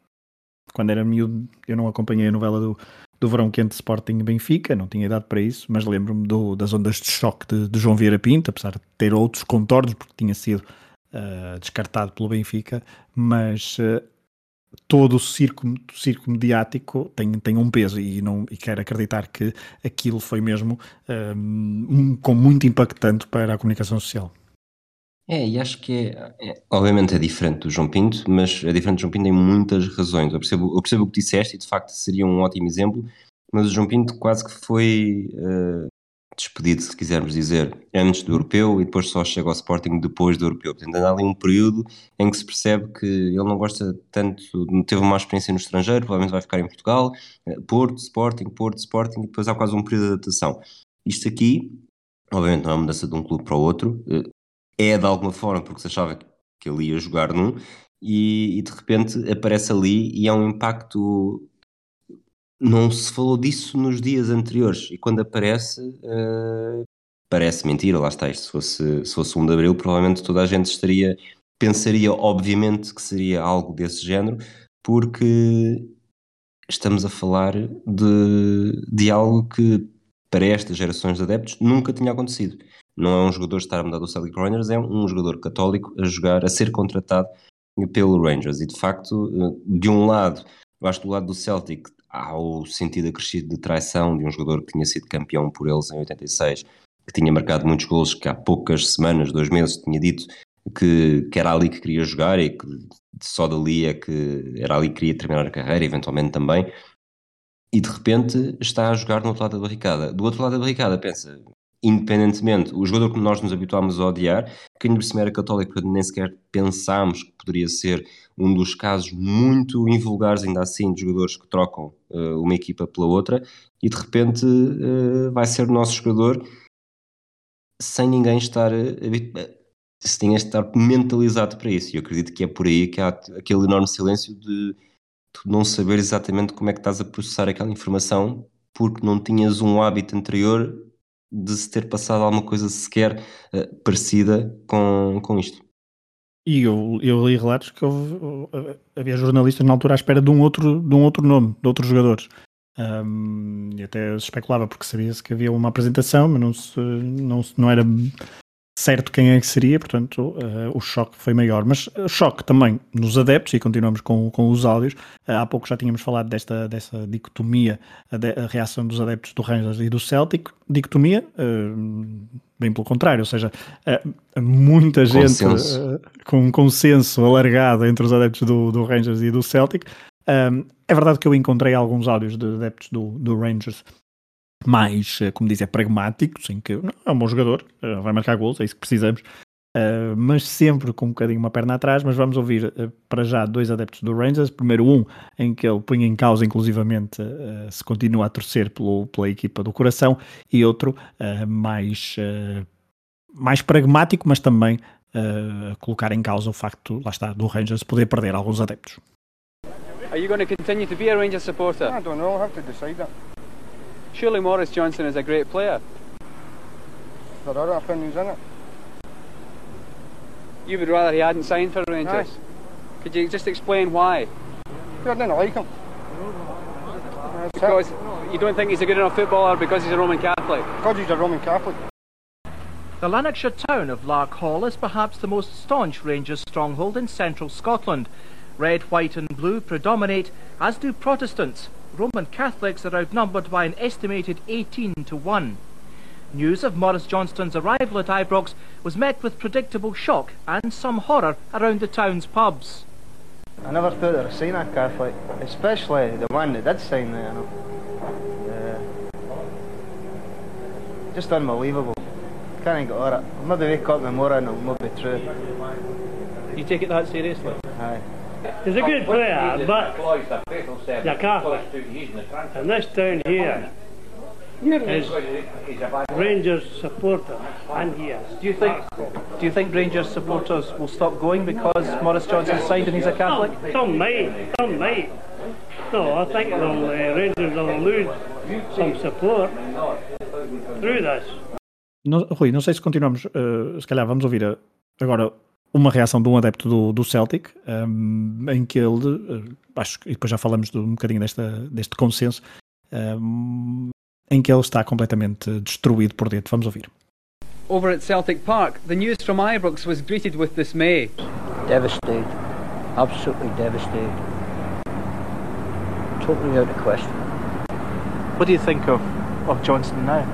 quando era miúdo eu não acompanhei a novela do, do Verão Quente Sporting Benfica, não tinha idade para isso, mas lembro-me das ondas de choque de, de, João Vieira Pinto, apesar de ter outros contornos, porque tinha sido uh, descartado pelo Benfica, mas uh, todo o circo, circo mediático tem, tem um peso e, não, e quero acreditar que aquilo foi mesmo um, com muito impactante para a comunicação social. É, e acho que é, é, obviamente é diferente do João Pinto, mas é diferente do João Pinto em muitas razões. Eu percebo, eu percebo o que disseste e de facto seria um ótimo exemplo, mas o João Pinto quase que foi uh, despedido, se quisermos dizer, antes do europeu e depois só chega ao Sporting depois do europeu. Portanto, há ali um período em que se percebe que ele não gosta tanto, teve uma experiência no estrangeiro, provavelmente vai ficar em Portugal, eh, Porto, Sporting, Porto, Sporting, e depois há quase um período de adaptação. Isto aqui, obviamente, não é uma mudança de um clube para o outro, eh, é de alguma forma porque se achava que ele ia jogar num, e, e de repente aparece ali e é um impacto não se falou disso nos dias anteriores e quando aparece uh, parece mentira, lá está isto, se fosse, se fosse 1 de Abril provavelmente toda a gente estaria, pensaria obviamente que seria algo desse género porque estamos a falar de, de algo que para estas gerações de adeptos nunca tinha acontecido. Não é um jogador estar a mudar do Celtic Rangers, é um jogador católico a jogar, a ser contratado pelo Rangers. E de facto, eh, de um lado, eu acho que do lado do Celtic há o sentido acrescido de traição de um jogador que tinha sido campeão por eles em 86, que tinha marcado muitos gols, que há poucas semanas, dois meses, tinha dito que, que era ali que queria jogar e que só dali é que era ali que queria terminar a carreira, eventualmente também. E de repente está a jogar no outro lado da barricada. Do outro lado da barricada, pensa, independentemente, o jogador que nós nos habituámos a odiar, que ainda por cima era católico, nem sequer pensámos que poderia ser um dos casos muito invulgares, ainda assim, de jogadores que trocam uh, uma equipa pela outra, e de repente uh, vai ser o nosso jogador sem ninguém estar uh, se tinha de estar mentalizado para isso. E eu acredito que é por aí que há aquele enorme silêncio de tu não saber exatamente como é que estás a processar aquela informação porque não tinhas um hábito anterior de se ter passado alguma coisa sequer uh, parecida com, com isto. E eu, eu li relatos que houve, havia jornalistas na altura à espera de um outro, de um outro nome, de outros jogadores. Um, e até especulava porque sabia-se que havia uma apresentação, mas não, se, não, não era certo quem é que seria, portanto uh, o choque foi maior. Mas o choque também nos adeptos, e continuamos com, com os áudios, uh, há pouco já tínhamos falado desta, dessa dicotomia, a, de, a reação dos adeptos do Rangers e do Celtic, dicotomia, uh, bem pelo contrário, ou seja, muita gente com um consenso alargado entre os adeptos do, do Rangers e do Celtic. é verdade que eu encontrei alguns áudios de adeptos do, do Rangers mais, eh, como dizia, pragmáticos, em que não, é um bom jogador, eh, vai marcar gols, é isso que precisamos, uh, mas sempre com um bocadinho uma perna atrás. Mas vamos ouvir uh, para já dois adeptos do Rangers. Primeiro, um em que ele põe em causa, inclusivamente, uh, se continua a torcer pelo, pela equipa do coração, e outro mais, mais pragmático, mas também colocar em causa o facto, lá está, do Rangers poder perder alguns adeptos. Are you going to continue to be a Rangers supporter? I don't know, I'll have to decide that. Surely Morris Johnson is a great player. There are opinions in it. You would rather he hadn't signed for Rangers? Aye. Could you just explain why? I didn't like him. because you don't think he's a good enough footballer because he's a Roman Catholic? Because he's a Roman Catholic. The Lanarkshire town of Larkhall is perhaps the most staunch Rangers stronghold in central Scotland. Red, white and blue predominate, as do Protestants, Roman Catholics are outnumbered by an estimated 18 to 1. News of Morris Johnston's arrival at Ibrox was met with predictable shock and some horror around the town's pubs. I never thought I'd seen a Catholic, especially the one that did sign there. You know. uh, just unbelievable. Can't even get over it. I'll maybe wake up in the morning and it'll be true. You take it that seriously? Aye. He's a good player, but the Catholic. And this town here is Rangers supporter, and he is. Do you think? Do you think Rangers supporters will stop going because Morris Johnson signed and he's a Catholic? Some, some might, some might. No, I think they'll, uh, Rangers will lose some support through this. Não, Rui, não sei se continuamos, uh, se calhar vamos ouvir uh, agora uma reação de um adepto do, do Celtic, um, em que ele, uh, acho que depois já falamos de, um bocadinho desta, deste consenso, um, em que ele está completamente destruído por dentro. Vamos ouvir. Over at Celtic Park, the news from Ibrox was greeted with dismay. Devastated, absolutely devastated. Totally out of question. What do you think of, of Johnson now?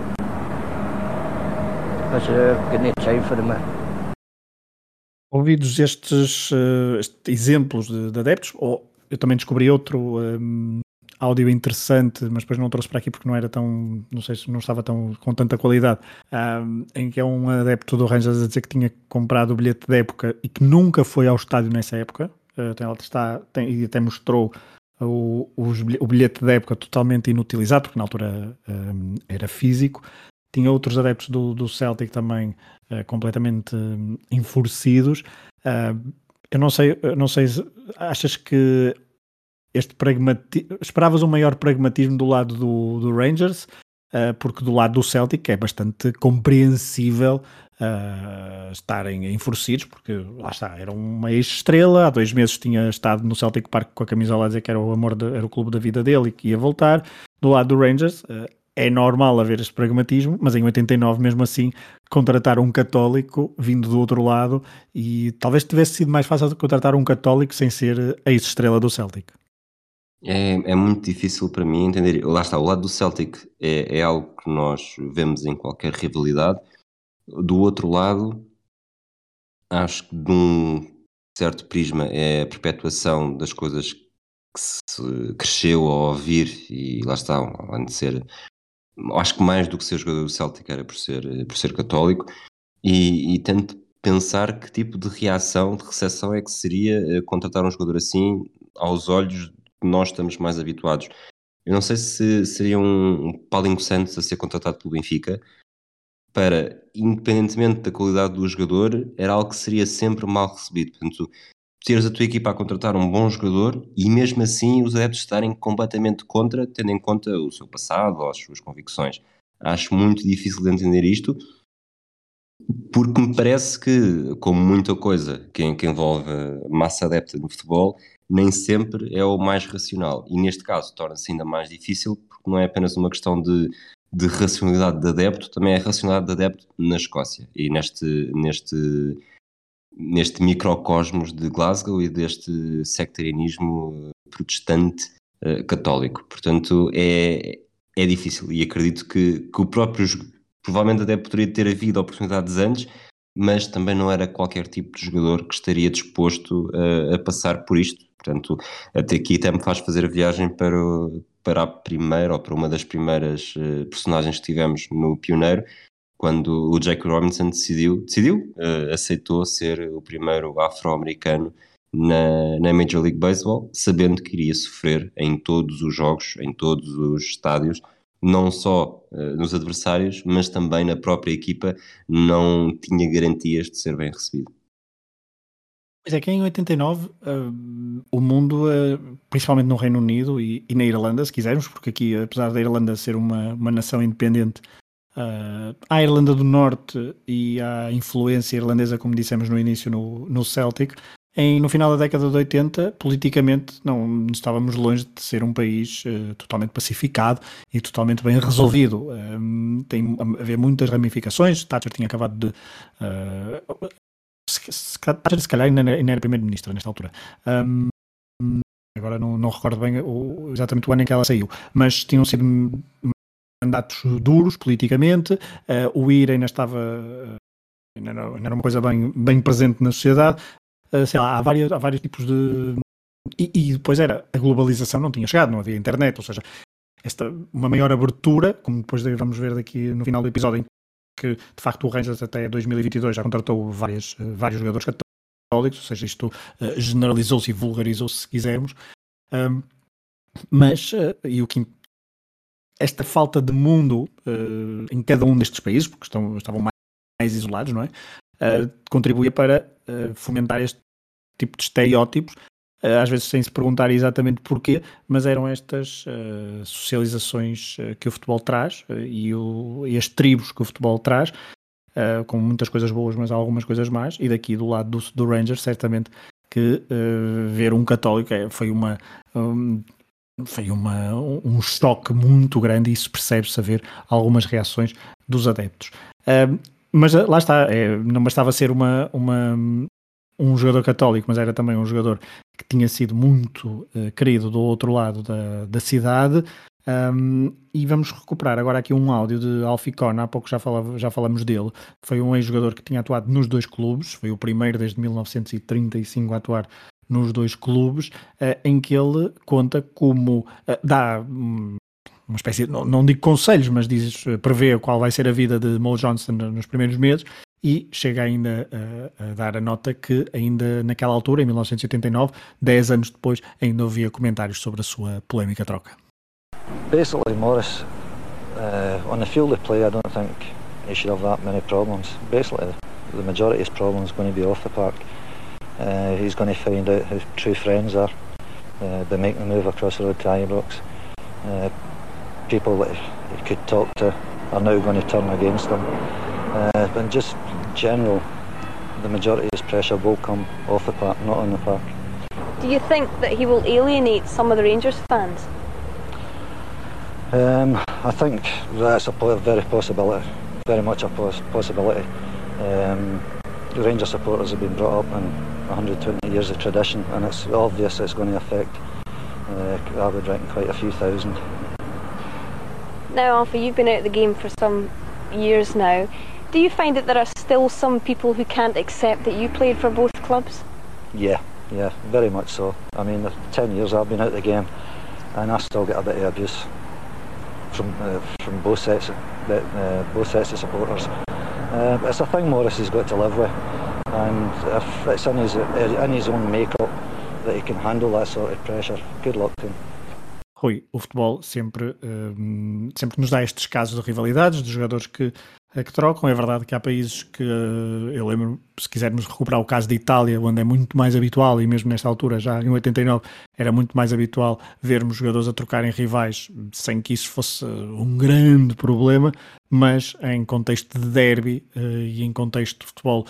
Because they're getting time for him. Ouvidos estes, uh, exemplos de, de, adeptos, ou eu também descobri outro um, áudio interessante, mas depois não trouxe para aqui porque não era tão, não sei se não estava tão com tanta qualidade, um, em que é um adepto do Rangers a dizer que tinha comprado o bilhete de época e que nunca foi ao estádio nessa época. Uh, ele está, tem, e até mostrou o, o bilhete de época totalmente inutilizado, porque na altura um, era físico. Tinha outros adeptos do, do Celtic também uh, completamente uh, enfurecidos. Uh, eu não sei, eu não sei se achas que este pragmatismo, esperavas um maior pragmatismo do lado do, do Rangers, uh, porque do lado do Celtic é bastante compreensível uh, estarem enfurecidos, porque lá está, era uma ex-estrela, há dois meses tinha estado no Celtic Park com a camisola a dizer que era o amor, de, era o clube da vida dele e que ia voltar. Do lado do Rangers, uh, é normal haver este pragmatismo, mas em 89, mesmo assim, contratar um católico vindo do outro lado e talvez tivesse sido mais fácil contratar um católico sem ser a ex-estrela do Celtic. É, é muito difícil para mim entender. Lá está, o lado do Celtic é, é algo que nós vemos em qualquer rivalidade. Do outro lado, acho que de um certo prisma é a perpetuação das coisas que se cresceu a ouvir e lá está, além de ser acho que mais do que ser jogador do Celtic era por ser, por ser católico e, e tento pensar que tipo de reação, de recepção é que seria eh, contratar um jogador assim aos olhos que nós estamos mais habituados. Eu não sei se seria um Paulinho Santos a ser contratado pelo Benfica para, independentemente da qualidade do jogador, era algo que seria sempre mal recebido. Portanto, teres a tua equipa a contratar um bom jogador e mesmo assim os adeptos estarem completamente contra, tendo em conta o seu passado ou as suas convicções. Acho muito difícil de entender isto, porque me parece que, como muita coisa que, que envolve massa adepta no futebol, nem sempre é o mais racional. E neste caso torna-se ainda mais difícil, porque não é apenas uma questão de, de racionalidade de adepto, também é racionalidade de adepto na Escócia. E neste, neste neste microcosmos de Glasgow e deste sectarianismo protestante uh, católico. Portanto, é, é difícil e acredito que, que o próprio, provavelmente até poderia ter havido oportunidades antes, mas também não era qualquer tipo de jogador que estaria disposto uh, a passar por isto. Portanto, até aqui até me faz fazer a viagem para, o, para a primeira ou para uma das primeiras personagens que tivemos no Pioneiro, quando o Jake Robinson decidiu, decidiu uh, aceitou ser o primeiro afro-americano na, na Major League Baseball, sabendo que iria sofrer em todos os jogos, em todos os estádios, não só uh, nos adversários, mas também na própria equipa, não tinha garantias de ser bem recebido. Pois é que em 89 uh, eh, o mundo, uh, principalmente no Reino Unido e, e, na Irlanda, se quisermos, porque aqui, apesar da Irlanda ser uma, uma nação independente, uh, à Irlanda do Norte e à influência irlandesa, como dissemos no início no, no Celtic, em, no final da década de 80, politicamente, não estávamos longe de ser um país uh, totalmente pacificado e totalmente bem resolvido. Um, tem haver muitas ramificações. Thatcher tinha acabado de. Uh, se, Thatcher, se calhar, ainda era primeiro-ministro nesta altura. Um, agora não, não recordo bem o, exatamente o ano em que ela saiu, mas tinham sido mandatos duros politicamente, uh, o IR ainda estava, uh, ainda, era, ainda, era, uma coisa bem, bem presente na sociedade, uh, sei lá, há, vários, há vários tipos de... E, e, depois era, a globalização não tinha chegado, não havia internet, ou seja, esta, uma maior abertura, como depois vamos ver daqui no final do episódio, em que de facto o Rangers até 2022 já contratou várias, vários jogadores católicos, ou seja, isto generalizou-se e vulgarizou-se, se quisermos, um, mas, e o que esta falta de mundo uh, em cada um destes países, porque estão, estavam mais, mais isolados, não é? Uh, contribuía para uh, fomentar este tipo de estereótipos, às vezes sem se perguntar exatamente porquê, mas eram estas socializações que o futebol traz e, o, e, as tribos que o futebol traz, com muitas coisas boas, mas algumas coisas más, e daqui do lado do, do Rangers, certamente que ver um católico é, foi uma. Um, foi uma, um choque muito grande e isso percebe-se a ver algumas reações dos adeptos. Uh, mas ah, lá está, é, não bastava ser uma, uma, um jogador católico, mas era também um jogador que tinha sido muito uh, querido do outro lado da, da cidade. Um, e vamos recuperar agora aqui um áudio de Alficona, há pouco já, falava, já falamos dele. Foi um ex-jogador que tinha atuado nos dois clubes, foi o primeiro desde 1935 a atuar nos dois clubes, uh, em que ele conta como uh, dá um, uma espécie, de, não, não, digo conselhos, mas diz, uh, prevê qual vai ser a vida de Mo Johnson nos primeiros meses e chega ainda a, a dar a nota que ainda naquela altura, em 1989, 10 anos depois, ainda ouvia comentários sobre a sua polémica troca. Basically, Morris, uh, on the field of play, I don't think he should have that many problems. Basically, the majority of his problems going to be off the park. Uh, he's going to find out who true friends are uh, by making the move across the road to Ibrox. Uh, people that he could talk to are now going to turn against him. Uh, but just general, the majority of his pressure will come off the park, not on the park. Do you think that he will alienate some of the Rangers fans? Um, I think that's a very possibility, very much a poss possibility. Um, the Rangers supporters have been brought up in 120 years of tradition, and it's obvious it's going to affect. Uh, I would reckon quite a few thousand. Now, Alfie, you've been out of the game for some years now. Do you find that there are still some people who can't accept that you played for both clubs? Yeah, yeah, very much so. I mean, the 10 years I've been out of the game, and I still get a bit of abuse from uh, from both sets, of, uh, both sets of supporters. Uh, it's a thing Morris has got to live with, and if it's in his in his own makeup that he can handle that sort of pressure, good luck to him. Rui, o futebol sempre, um, sempre nos dá estes casos de rivalidades, de jogadores que que trocam. É verdade que há países que, eh, eu lembro, se quisermos recuperar o caso de Itália, onde é muito mais habitual, e mesmo nesta altura, já em 89, era muito mais habitual vermos jogadores a trocarem rivais sem que isso fosse um grande problema, mas em contexto de derby uh, e em contexto de futebol,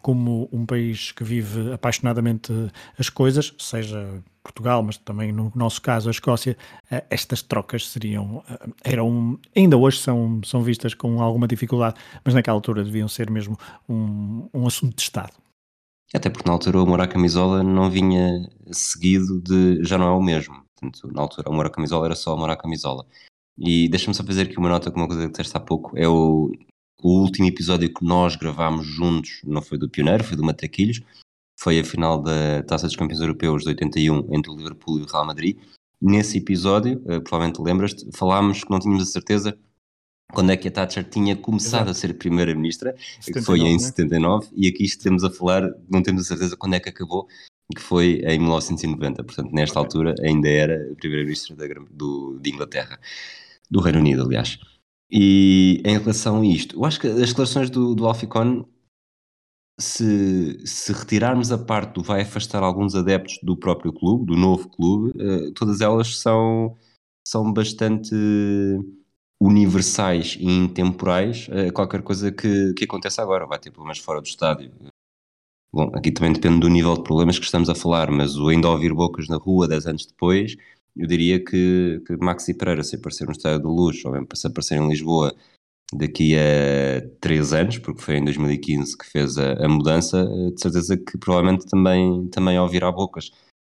como um país que vive apaixonadamente as coisas, seja Portugal, mas também no nosso caso a Escócia, uh, estas trocas seriam, eram, ainda hoje são, são vistas com alguma dificuldade, mas naquela altura deviam ser mesmo um, um assunto de Estado. Até porque na altura o amor à camisola não vinha seguido de já não é o mesmo. Portanto, na altura o amor à camisola era só amor à camisola. E deixa-me só fazer aqui uma nota com uma coisa que disseste há pouco. É o, o último episódio que nós gravámos juntos, não foi do Pioneiro, foi do Matraquilhos. Foi a final da Taça dos Campeões Europeus de 81 entre o Liverpool e o Real Madrid. Nesse episódio, uh, provavelmente lembras-te, falámos que não tínhamos a certeza quando é que a Thatcher tinha começado Exato. a ser Primeira-Ministra, que foi em né? 79, e aqui estamos a falar, não temos a certeza quando é que acabou, que foi em 1990, portanto nesta okay. altura ainda era Primeira-Ministra de Inglaterra do Reino Unido, aliás. E em relação a isto, eu acho que as declarações do, do Alficon, se, se retirarmos a parte do vai afastar alguns adeptos do próprio clube, do novo clube, uh, todas elas são, são bastante universais e intemporais uh, qualquer coisa que, que aconteça agora. Vai ter problemas fora do estádio. Bom, aqui também depende do nível de problemas que estamos a falar, mas o ainda ouvir bocas na rua 10 anos depois eu diria que, que Maxi Pereira, se aparecer no Estádio da Luz, ou mesmo se aparecer em Lisboa daqui a três anos, porque foi em 2015 que fez a, a mudança, eh, de certeza que provavelmente também, também ouvirá bocas.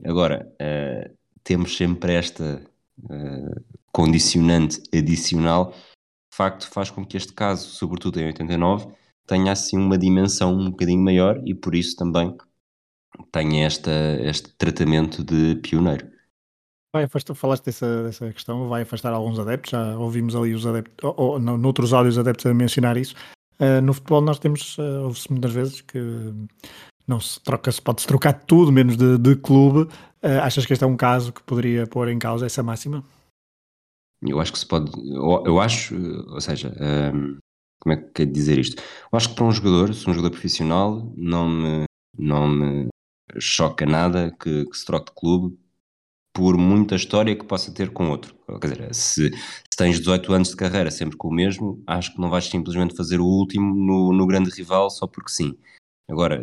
Agora, uh, temos sempre esta uh, condicionante adicional, de facto faz com que este caso, sobretudo em 89, tenha assim uma dimensão um bocadinho maior e por isso também tenha esta, este tratamento de pioneiro. Vai afastar, falaste dessa, dessa questão, vai afastar alguns adeptos, já ouvimos ali os adeptos, ou, ou noutros áudios adeptos a mencionar isso. Uh, no futebol nós temos, uh, ouve-se muitas vezes que não se troca, se pode-se trocar tudo menos de, de clube. Uh, achas que este é um caso que poderia pôr em causa essa máxima? Eu acho que se pode, eu, eu acho, ou seja, um, como é que quer dizer isto? Eu acho que para um jogador, se um jogador profissional, não me, não me choca nada que, que se troque de clube por muita história que possa ter com outro. Quer dizer, se, se, tens 18 anos de carreira sempre com o mesmo, acho que não vais simplesmente fazer o último no, no grande rival só porque sim. Agora,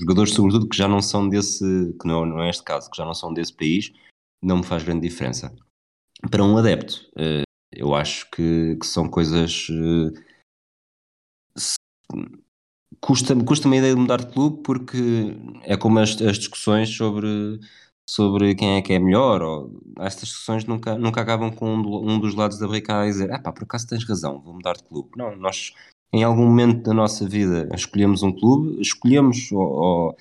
jogadores, sobretudo, que já não são desse, que não, não é este caso, que já não são desse país, não me faz grande diferença. Para um adepto, eh, eu acho que, que são coisas. Custa-me custa a ideia de mudar de clube porque é como as, as discussões sobre sobre quem é que é melhor, ou estas discussões nunca, nunca acabam com um, um dos lados da barricada a dizer, ah pá, por acaso tens razão, vou mudar de clube. Não, nós em algum momento da nossa vida escolhemos um clube, escolhemos ou, ou,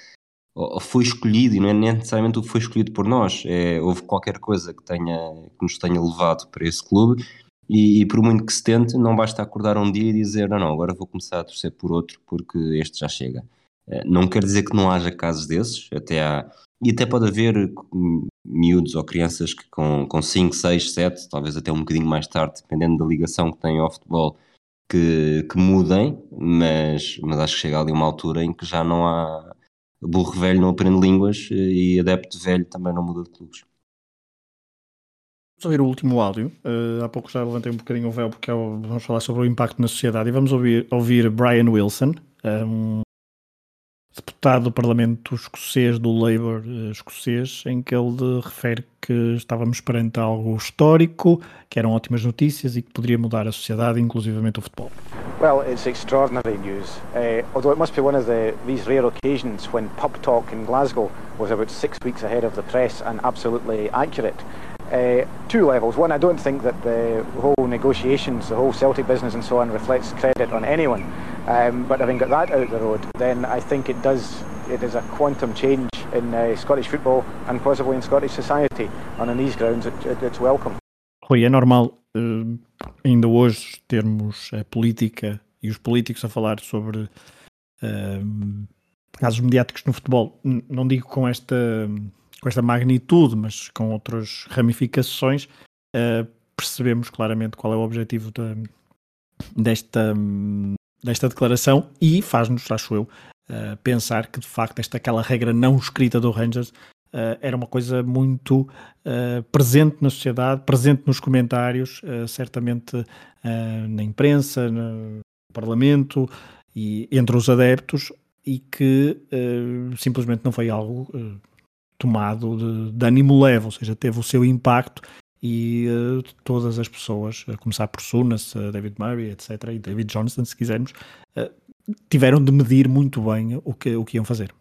ou foi escolhido, e não é necessariamente o que foi escolhido por nós, é, houve qualquer coisa que, tenha, que nos tenha levado para esse clube, e, e, por muito que se tente, não basta acordar um dia e dizer, não, não, agora vou começar a torcer por outro porque este já chega. Eh, não quer dizer que não haja casos desses, até há e até pode haver hum, miúdos ou crianças que com, com 5, 6, 7, talvez até um bocadinho mais tarde, dependendo da ligação que têm ao futebol, que, que mudem, mas, mas acho que chega ali uma altura em que já não há. burro velho não aprende línguas e adepto velho também não muda de clubes. Vamos ouvir o último áudio. Uh, há pouco já levantei um bocadinho o véu porque é vamos falar sobre o impacto na sociedade e vamos ouvir, ouvir Brian Wilson, um deputado do Parlamento escocês, do Labour uh, escocês, em que ele refere que estávamos perante algo histórico, que eram ótimas notícias e que poderia mudar a sociedade, inclusivamente o futebol. Well, it's extraordinary news. Uh, although it must be one of the, these rare occasions when pub talk in Glasgow was about six weeks ahead of the press and absolutely accurate. Uh, two levels. One, I don't think that the whole negotiations, the whole Celtic business and so on reflects credit on anyone. Um, but having got that out the road, then I think it does. It is a quantum change in uh, Scottish football and possibly in Scottish society. And on these grounds, it, it, it's welcome. Rui, é normal uh, ainda hoje termos a política e os políticos a falar sobre uh, casos mediáticos no futebol. Não digo com esta com esta magnitude, mas com outras ramificações, uh, percebemos claramente qual é o objetivo da, desta, desta declaração e faz-nos, acho eu, uh, pensar que de facto esta aquela regra não escrita do Rangers uh, era uma coisa muito presente na sociedade, presente nos comentários, certamente na imprensa, no parlamento e entre os adeptos e que simplesmente não foi algo tomado de, de ânimo leve, ou seja, teve o seu impacto e uh, todas as pessoas, a começar por Sunas, David Murray, etc., e David Johnson, se quisermos, uh, tiveram de medir muito bem o que, o que iam fazer.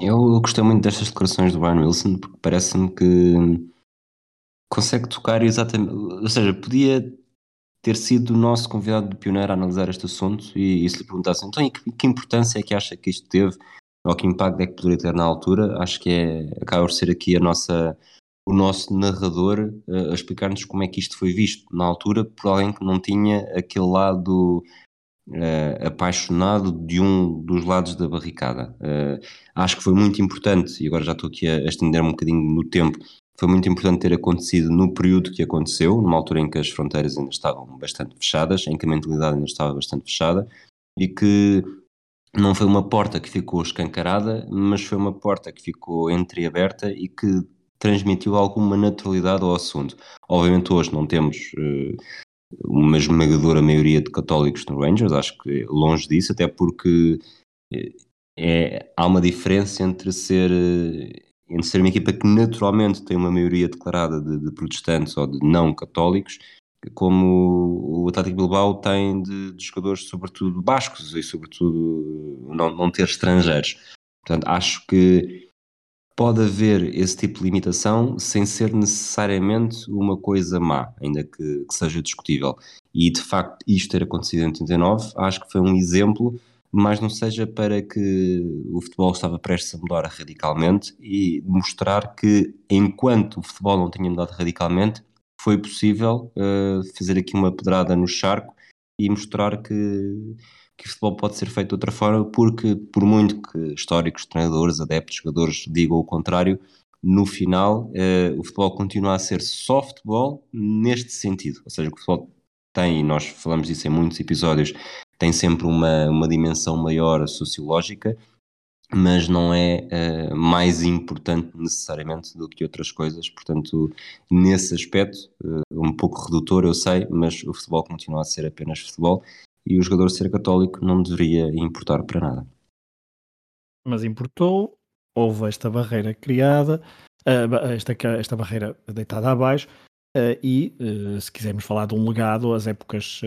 Eu, eu gostei muito destas declarações do Brian Wilson, porque parece-me que consegue tocar exatamente, ou seja, podia ter sido o nosso convidado de pioneiro a analisar este assunto e, e se lhe perguntasse, então, e que, que importância é que acha que isto teve ou que impacto é que poderia ter na altura, acho que é, acaba por ser aqui a nossa, o nosso narrador uh, a explicar-nos como é que isto foi visto na altura por alguém que não tinha aquele lado uh, apaixonado de um dos lados da barricada. Uh, acho que foi muito importante, e agora já estou aqui a, a estender um bocadinho no tempo, foi muito importante ter acontecido no período que aconteceu, numa altura em que as fronteiras ainda estavam bastante fechadas, em que a mentalidade ainda estava bastante fechada, e que não foi uma porta que ficou escancarada, mas foi uma porta que ficou entreaberta e que transmitiu alguma naturalidade ao assunto. Obviamente hoje não temos uh, uma esmagadora maioria de católicos no Rangers, acho que longe disso, até porque eh, é, há uma diferença entre ser, eh, entre ser uma equipa que naturalmente tem uma maioria declarada de, de protestantes ou de não católicos como o Atlético Bilbao tem de, de, jogadores, sobretudo bascos e, sobretudo, não, não ter estrangeiros. Portanto, acho que pode haver esse tipo de limitação sem ser necessariamente uma coisa má, ainda que, que seja discutível. E de facto, isto ter acontecido em 89, acho que foi um exemplo, mas não seja para que o futebol estava prestes a mudar radicalmente e mostrar que enquanto o futebol não tinha mudado radicalmente, foi possível uh, fazer aqui uma pedrada no charco e mostrar que, que o futebol pode ser feito de outra forma, porque por muito que históricos, treinadores, adeptos, jogadores digam o contrário, no final uh, o futebol continua a ser só futebol neste sentido, ou seja, o futebol tem, e nós falamos disso em muitos episódios, tem sempre uma, uma dimensão maior sociológica mas não é uh, mais importante necessariamente do que outras coisas. Portanto, nesse aspecto, uh, um pouco redutor, eu sei, mas o futebol continua a ser apenas futebol e o jogador ser católico não deveria importar para nada. Mas importou, houve esta barreira criada, uh, esta, esta barreira deitada abaixo, Uh, e, uh, se quisermos falar de um legado, as épocas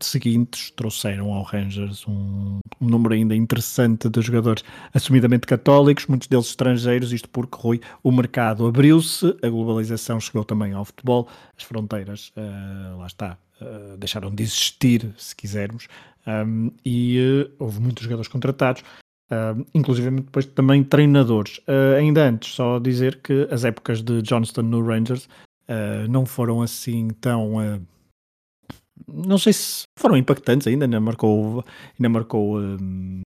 seguintes trouxeram ao Rangers um, um, número ainda interessante de jogadores assumidamente católicos, muitos deles estrangeiros, isto porque, Rui, o mercado abriu-se, a globalização chegou também ao futebol, as fronteiras, lá está, deixaram de existir, se quisermos, um, e houve muitos jogadores contratados, Uh, inclusive depois também treinadores. Uh, ainda antes, só dizer que as épocas de Johnston no Rangers uh, não foram assim tão. Uh, não sei se foram impactantes ainda, ainda marcou, ainda marcou um,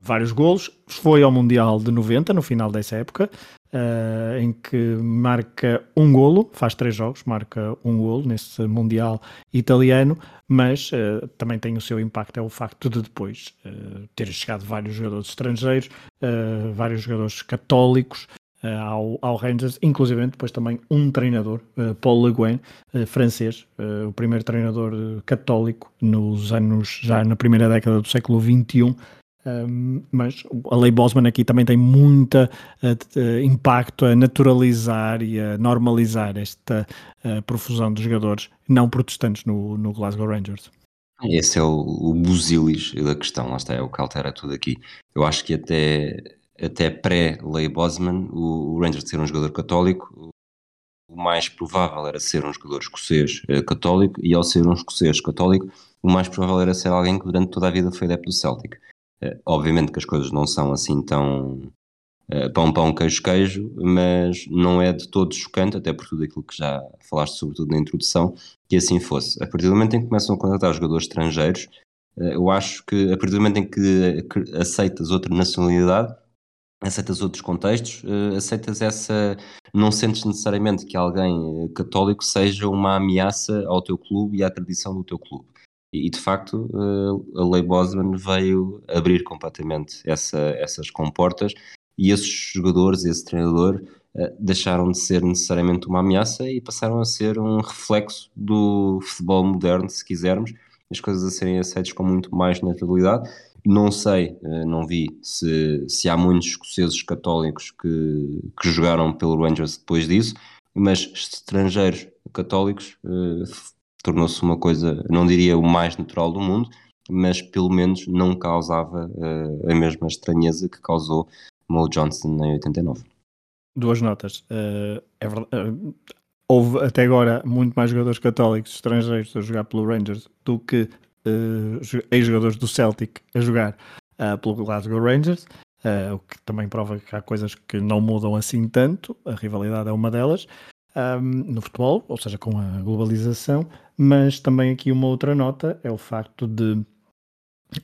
vários golos. Foi ao Mundial de 90, no final dessa época, uh, em que marca um golo, faz três jogos, marca um golo nesse Mundial italiano, mas uh, também tem o seu impacto, é o facto de depois uh, ter chegado vários jogadores estrangeiros, vários jogadores católicos, ao, ao, Rangers, inclusive depois também um treinador, Paul Le Guen, francês, o primeiro treinador católico nos anos, já na primeira década do século XXI, mas a lei Bosman aqui também tem muito uh, impacto a naturalizar e a normalizar esta uh, profusão de jogadores não protestantes no, no Glasgow Rangers. Esse é o, o busilis da questão, lá está, é o que altera tudo aqui. Eu acho que até, até pré-lei Bosman, o, o Rangers ser um jogador católico, o mais provável era ser um jogador escocês católico, e ao ser um escocês católico, o mais provável era ser alguém que durante toda a vida foi adepto do Celtic. Uh, obviamente que as coisas não são assim tão uh, pão, pão, queijo, queijo, mas não é de todo chocante, até por tudo aquilo que já falaste, sobretudo na introdução, que assim fosse. A partir do momento em que começam a contratar jogadores estrangeiros, uh, eu acho que a partir do momento em que aceitas outra nacionalidade, aceitas outros contextos, aceitas essa. Não sentes necessariamente que alguém católico seja uma ameaça ao teu clube e à tradição do teu clube. E de facto eh, a lei Bosman veio abrir completamente essa, essas comportas e esses jogadores, esse treinador, eh, deixaram de ser necessariamente uma ameaça e passaram a ser um reflexo do futebol moderno, se quisermos, as coisas a serem aceitas com muito mais naturalidade. Não sei, eh, não vi se, se há muitos escoceses católicos que, que jogaram pelo Rangers depois disso, mas estrangeiros católicos tornou-se uma coisa, não diria o mais natural do mundo, mas pelo menos não causava uh, a mesma estranheza que causou Mo Johnson em 89. Duas notas. Uh, é verdade, uh, houve até agora muito mais jogadores católicos estrangeiros a jogar pelo Rangers do que ex-jogadores do Celtic a jogar pelo Glasgow Rangers. o que também prova que há coisas que não mudam assim tanto, a rivalidade é uma delas, um, no futebol, ou seja, com a globalização, mas também aqui uma outra nota é o facto de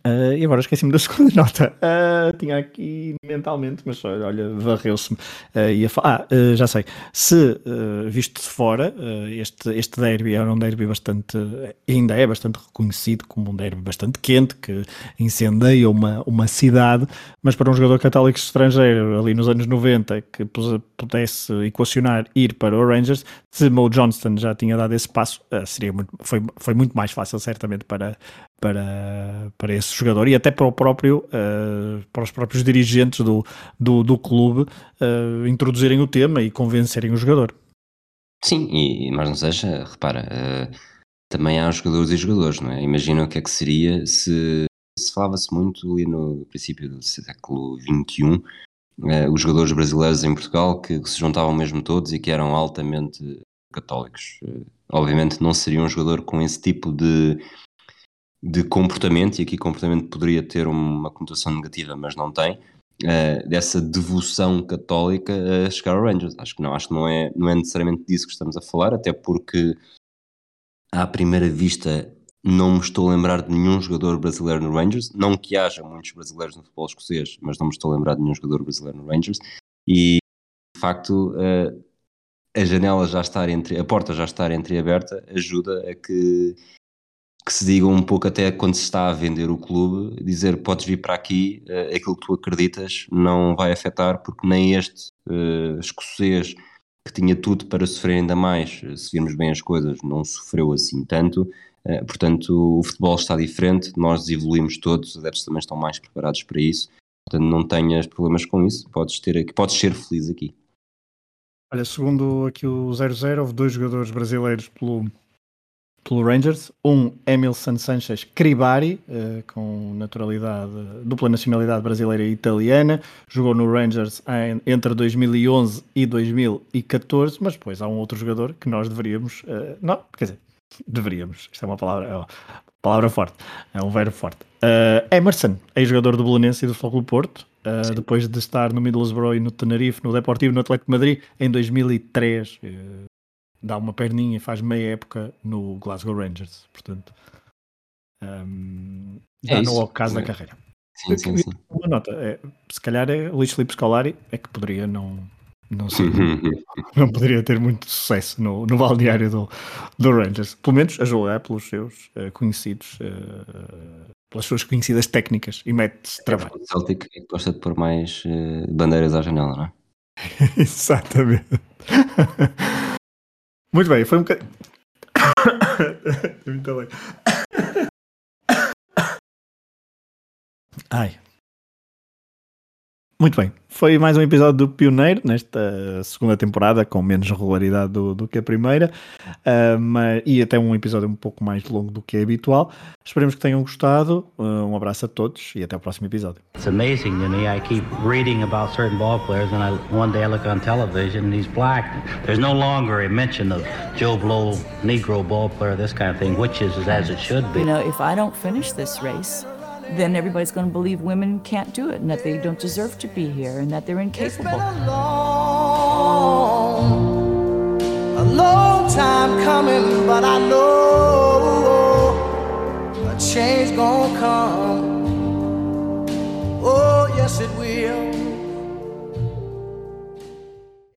Uh, e agora esqueci-me da <laughs> segunda nota. Uh, tinha aqui mentalmente, mas olha, varreu-se-me. Uh, ah, já sei. Se visto de fora, este, este derby era um derby bastante, ainda é bastante reconhecido como um derby bastante quente, que incendeia uma, uma cidade, mas para um jogador católico estrangeiro ali nos anos 90 que pudesse equacionar ir para o Rangers, se Mo Johnston já tinha dado esse passo, seria muito, foi, foi muito mais fácil, certamente, para, para, para esse jogador e até para o próprio uh, para os próprios dirigentes do, do, do clube uh, introduzirem o tema e convencerem o jogador. Sim, e, mas não seja, repara, uh, também há jogadores e jogadores, não é? Imagina o que é que seria se, se falava-se muito ali no princípio do século XXI, os jogadores brasileiros em Portugal que, que, se juntavam mesmo todos e que eram altamente católicos. obviamente não seria um jogador com esse tipo de de comportamento, e aqui comportamento poderia ter uma conotação negativa, mas não tem, uh, dessa devoção católica a chegar ao Rangers. Acho que não, acho que não é, não é necessariamente disso que estamos a falar, até porque à primeira vista não me estou a lembrar de nenhum jogador brasileiro no Rangers, não que haja muitos brasileiros no futebol escocês, mas não me estou a lembrar de nenhum jogador brasileiro no Rangers, e de facto uh, a janela já estar entre, a porta já estar entreaberta ajuda a que que se digam um pouco até quando se está a vender o clube, dizer podes vir para aqui, uh, aquilo que tu acreditas não vai afetar, porque nem este uh, escocês que tinha tudo para sofrer ainda mais, eh, se virmos bem as coisas, não sofreu assim tanto. Uh, portanto, o futebol está diferente, nós evoluímos todos, os adeptos também estão mais preparados para isso. Portanto, não tenhas problemas com isso, podes, ter aqui, podes ser feliz aqui. Olha, segundo aqui o 00, houve dois jogadores brasileiros pelo pelo Rangers, um Emilson Sanchez Cribari, uh, com naturalidade, dupla nacionalidade brasileira e italiana, jogou no Rangers em, entre 2011 e 2014, mas depois há um outro jogador que nós deveríamos, uh, não, quer dizer, deveríamos, isto é uma palavra, é uma palavra forte, é um verbo forte. Uh, Emerson, ex-jogador do Belenense e do Futebol Porto, Uh, depois de estar no Middlesbrough e no Tenerife, no Deportivo, no Atlético de Madrid, em 2003. Uh, dá uma perninha e faz meia época no Glasgow Rangers. Portanto, um, já é no ocaso é. da carreira. Sim, sim, sim. Uma nota, é, se calhar é Luís Filipe Scolari é que poderia não, não sei, <laughs> não poderia ter muito sucesso no, no balneário do, do Rangers, pelo menos a jogar pelos seus uh, conhecidos, uh, pelas suas conhecidas técnicas e métodos de trabalho. O Celtic é gosta de pôr mais uh, bandeiras à janela, não é? <laughs> Exatamente. Muito bem, foi um bocadinho. <coughs> Muito bem. <coughs> Ai. Muito bem. Foi mais um episódio do Pioneiro nesta segunda temporada, com menos regularidade do, do que a primeira, uh, mas, e até um episódio um pouco mais longo do que é habitual. Esperemos que tenham gostado. Uh, um abraço a todos e até o próximo episódio. It's amazing to me. I keep reading about certain ball players, and I, one day I look on television and he's black. There's no longer a mention of Joe Blow, Negro ball player, this kind of thing, which is as it should be. You know, if I don't finish this race, then everybody's going to believe women can't do it and that they don't deserve to be here and that they're incapable. A long, a long time coming, but I know a change gonna come. Oh, yes, it will.